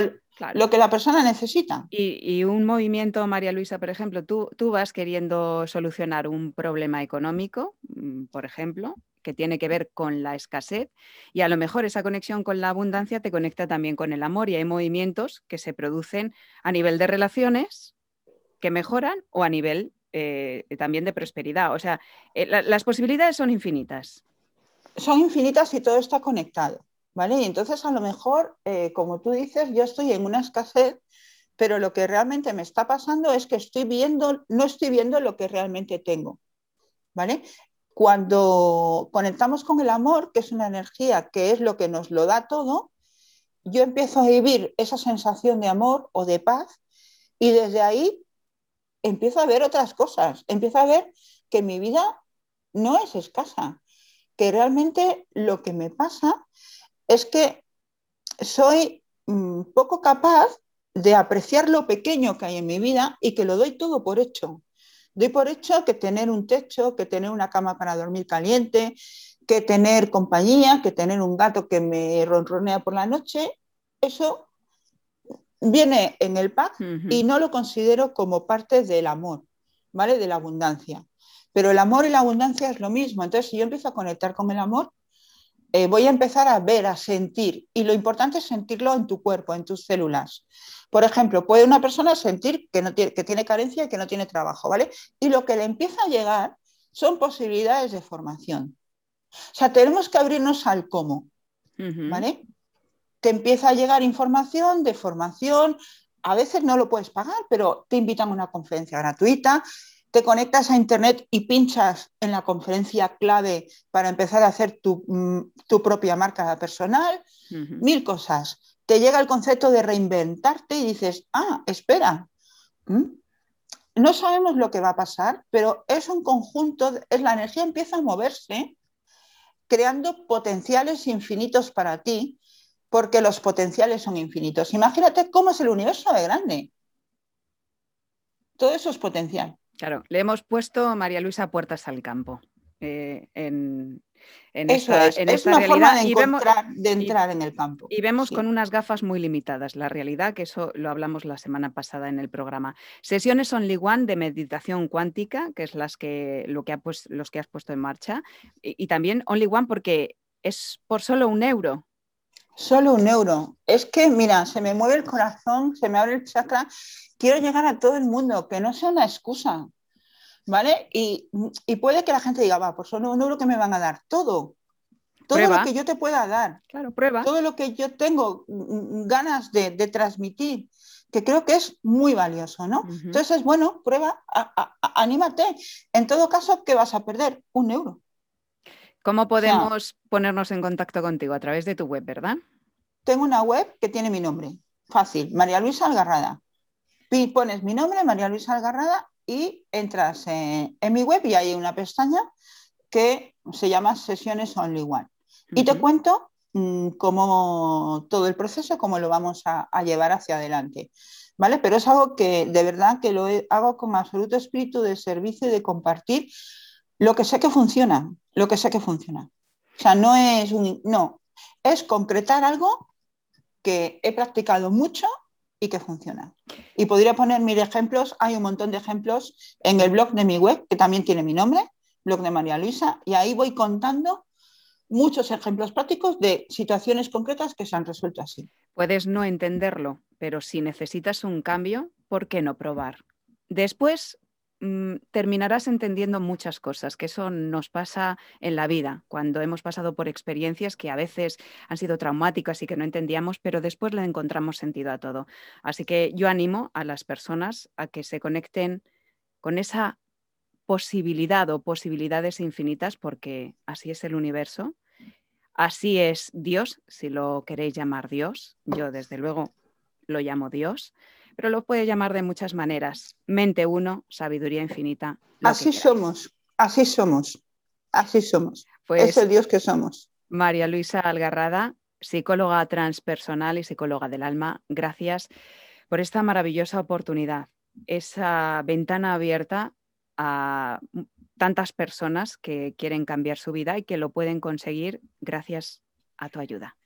lo que la persona necesita. Y, un movimiento, María Luisa, por ejemplo, tú, tú vas queriendo solucionar un problema económico, mm, por ejemplo, que tiene que ver con la escasez y a lo mejor esa conexión con la abundancia te conecta también con el amor y hay movimientos que se producen a nivel de relaciones que mejoran o a nivel eh, también de prosperidad. O sea, eh, las posibilidades son infinitas son infinitas y todo está conectado, ¿vale? Y entonces a lo mejor, eh, como tú dices, yo estoy en una escasez, pero lo que realmente me está pasando es que estoy viendo, no estoy viendo lo que realmente tengo, ¿vale? Cuando conectamos con el amor, que es una energía que es lo que nos lo da todo, yo empiezo a vivir esa sensación de amor o de paz y desde ahí empiezo a ver otras cosas, empiezo a ver que mi vida no es escasa, que realmente lo que me pasa es que soy mm, poco capaz de apreciar lo pequeño que hay en mi vida y que lo doy todo por hecho. Doy por hecho que tener un techo, que tener una cama para dormir caliente, que tener compañía, que tener un gato que me ronronea por la noche, eso viene en el pack y no lo considero como parte del amor, ¿vale? De la abundancia. Pero el amor y la abundancia es lo mismo. Entonces, si yo empiezo a conectar con el amor, eh, voy a empezar a ver, a sentir. Y lo importante es sentirlo en tu cuerpo, en tus células. Por ejemplo, puede una persona sentir que, no tiene, que tiene carencia y que no tiene trabajo, ¿vale? Y lo que le empieza a llegar son posibilidades de formación. O sea, tenemos que abrirnos al cómo, ¿vale? Te empieza a llegar información de formación, a veces no lo puedes pagar, pero te invitan a una conferencia gratuita, te conectas a Internet y pinchas en la conferencia clave para empezar a hacer tu, mm, propia marca personal, mil cosas. Te llega el concepto de reinventarte y dices, ah, espera, no sabemos lo que va a pasar, pero es un conjunto, es la energía empieza a moverse, creando potenciales infinitos para ti, porque los potenciales son infinitos. Imagínate cómo es el universo de grande. Todo eso es potencial. Claro, le hemos puesto María Luisa Puertas al campo. Eh, en, Eso es, es una forma de, de entrar en el campo. Y vemos con unas gafas muy limitadas la realidad, que eso lo hablamos la semana pasada en el programa. Sesiones Only One de meditación cuántica, que es las que, lo que ha pues, los que has puesto en marcha, y, también Only One porque es por solo un euro. Solo un euro. Es que, mira, se me mueve el corazón, se me abre el chakra. Quiero llegar a todo el mundo, que no sea una excusa. ¿vale? Y, puede que la gente diga, va, pues son un euro que me van a dar. Todo. Todo lo que yo te pueda dar. Claro, prueba. Todo lo que yo tengo mm, mm, ganas de, transmitir, que creo que es muy valioso, ¿no? Entonces, bueno, prueba, anímate. En todo caso, ¿qué vas a perder? Un euro. ¿Cómo podemos ponernos en contacto contigo? A través de tu web, ¿verdad? Tengo una web que tiene mi nombre. Fácil, María Luisa Algarrada. Pones mi nombre, María Luisa Algarrada, y entras en, mi web y hay una pestaña que se llama Sesiones Only One. Y te cuento mm, cómo todo el proceso, cómo lo vamos a, llevar hacia adelante. ¿Vale? Pero es algo que de verdad que lo hago con absoluto espíritu de servicio y de compartir lo que sé que funciona, lo que sé que funciona. O sea, no es un, no, es concretar algo que he practicado mucho y que funciona. Y podría poner mil ejemplos, hay un montón de ejemplos en el blog de mi web, que también tiene mi nombre, blog de María Luisa, y ahí voy contando muchos ejemplos prácticos de situaciones concretas que se han resuelto así. Puedes no entenderlo, pero si necesitas un cambio, ¿por qué no probar? Después Mm, terminarás entendiendo muchas cosas, que eso nos pasa en la vida, cuando hemos pasado por experiencias que a veces han sido traumáticas y que no entendíamos, pero después le encontramos sentido a todo. Así que yo animo a las personas a que se conecten con esa posibilidad o posibilidades infinitas, porque así es el universo, así es Dios, si lo queréis llamar Dios, yo desde luego lo llamo Dios pero lo puede llamar de muchas maneras. Mente uno, sabiduría infinita. Así somos, así somos, así somos. Pues, es el Dios que somos. María Luisa Algarrada, psicóloga transpersonal y psicóloga del alma, gracias por esta maravillosa oportunidad, esa ventana abierta a tantas personas que quieren cambiar su vida y que lo pueden conseguir gracias a tu ayuda.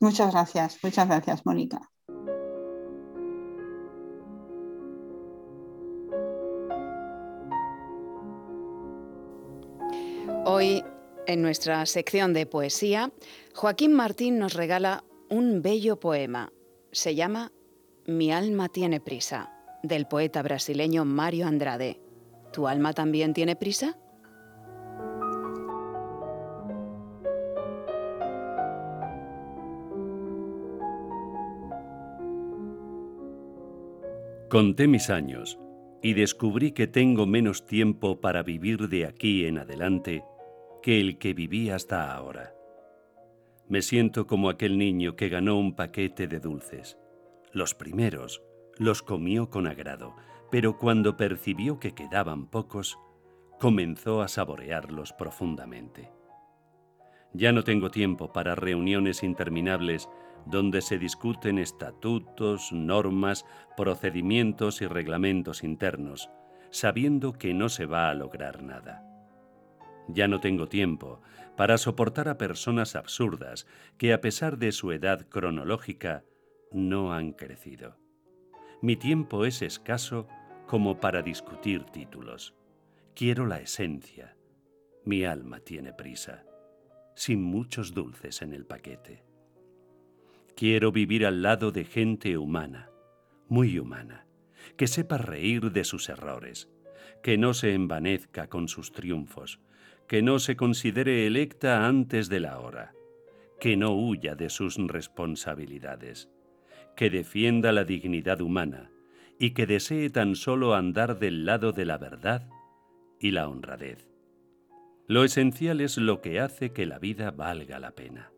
Muchas gracias, muchas gracias, Mónica. En nuestra sección de poesía, Joaquín Martín nos regala un bello poema. Se llama Mi alma tiene prisa, del poeta brasileño Mario Andrade. ¿Tu alma también tiene prisa? Conté mis años y descubrí que tengo menos tiempo para vivir de aquí en adelante que el que viví hasta ahora. Me siento como aquel niño que ganó un paquete de dulces. Los primeros los comió con agrado, pero cuando percibió que quedaban pocos, comenzó a saborearlos profundamente. Ya no tengo tiempo para reuniones interminables donde se discuten estatutos, normas, procedimientos y reglamentos internos, sabiendo que no se va a lograr nada. Ya no tengo tiempo para soportar a personas absurdas que a pesar de su edad cronológica no han crecido. Mi tiempo es escaso como para discutir títulos. Quiero la esencia. Mi alma tiene prisa, sin muchos dulces en el paquete. Quiero vivir al lado de gente humana, muy humana, que sepa reír de sus errores, que no se envanezca con sus triunfos, que no se considere electa antes de la hora, que no huya de sus responsabilidades, que defienda la dignidad humana y que desee tan solo andar del lado de la verdad y la honradez. Lo esencial es lo que hace que la vida valga la pena.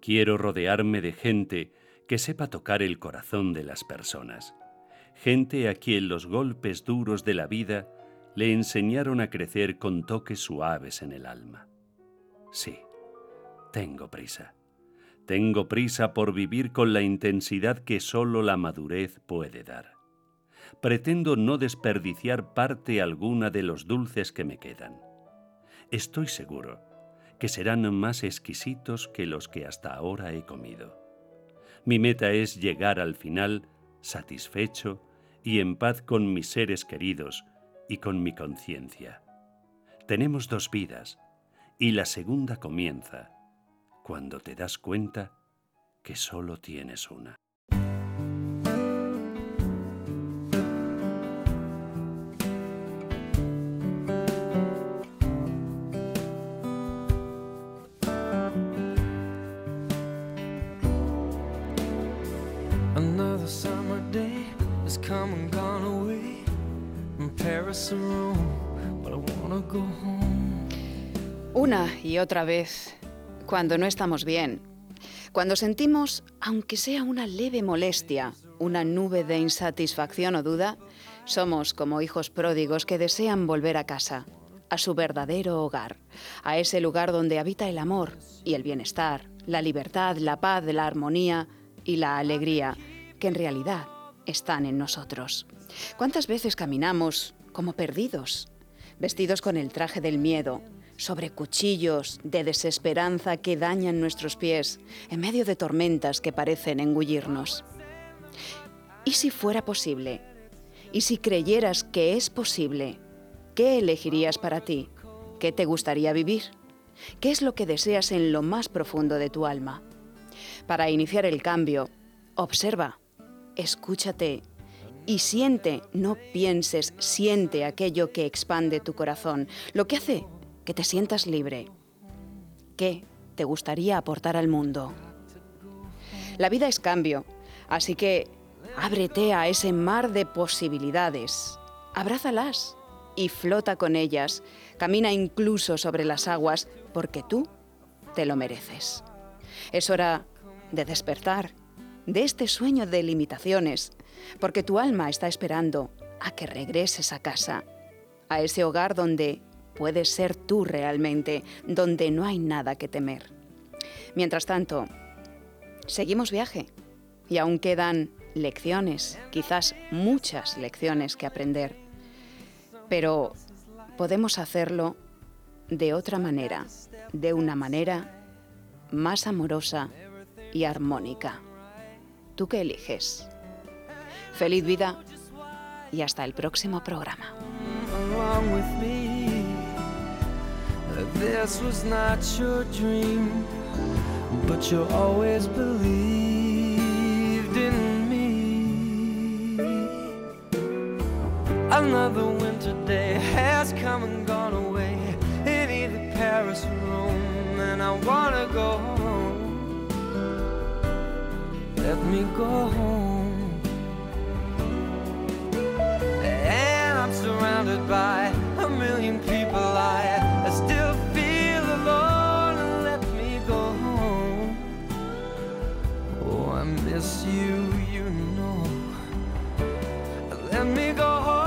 Quiero rodearme de gente que sepa tocar el corazón de las personas, gente a quien los golpes duros de la vida le enseñaron a crecer con toques suaves en el alma. Sí, tengo prisa. Tengo prisa por vivir con la intensidad que solo la madurez puede dar. Pretendo no desperdiciar parte alguna de los dulces que me quedan. Estoy seguro que serán más exquisitos que los que hasta ahora he comido. Mi meta es llegar al final satisfecho y en paz con mis seres queridos y con mi conciencia. Tenemos dos vidas y la segunda comienza cuando te das cuenta que solo tienes una. Una y otra vez, cuando no estamos bien, cuando sentimos, aunque sea una leve molestia, una nube de insatisfacción o duda, somos como hijos pródigos que desean volver a casa, a su verdadero hogar, a ese lugar donde habita el amor y el bienestar, la libertad, la paz, la armonía y la alegría, que en realidad están en nosotros. ¿Cuántas veces caminamos como perdidos, vestidos con el traje del miedo, sobre cuchillos de desesperanza que dañan nuestros pies, en medio de tormentas que parecen engullirnos? ¿Y si fuera posible? ¿Y si creyeras que es posible? ¿Qué elegirías para ti? ¿Qué te gustaría vivir? ¿Qué es lo que deseas en lo más profundo de tu alma? Para iniciar el cambio, observa, escúchate y siente, no pienses, siente aquello que expande tu corazón, lo que hace que te sientas libre. ¿Qué te gustaría aportar al mundo? La vida es cambio, así que ábrete a ese mar de posibilidades, abrázalas y flota con ellas, camina incluso sobre las aguas, porque tú te lo mereces. Es hora de despertar de este sueño de limitaciones, porque tu alma está esperando a que regreses a casa, a ese hogar donde puedes ser tú realmente, donde no hay nada que temer. Mientras tanto, seguimos viaje y aún quedan lecciones, quizás muchas lecciones que aprender, pero podemos hacerlo de otra manera, de una manera más amorosa y armónica. ¿Tú qué eliges? Feliz vida y hasta el próximo programa. This was not your dream, but you always believed in me. Another winter day has come and gone away in either Paris or Rome, and I wanna go home. Let me go home. surrounded by a million people. I, I still feel alone and let me go home. Oh, I miss you, you know. Let me go home.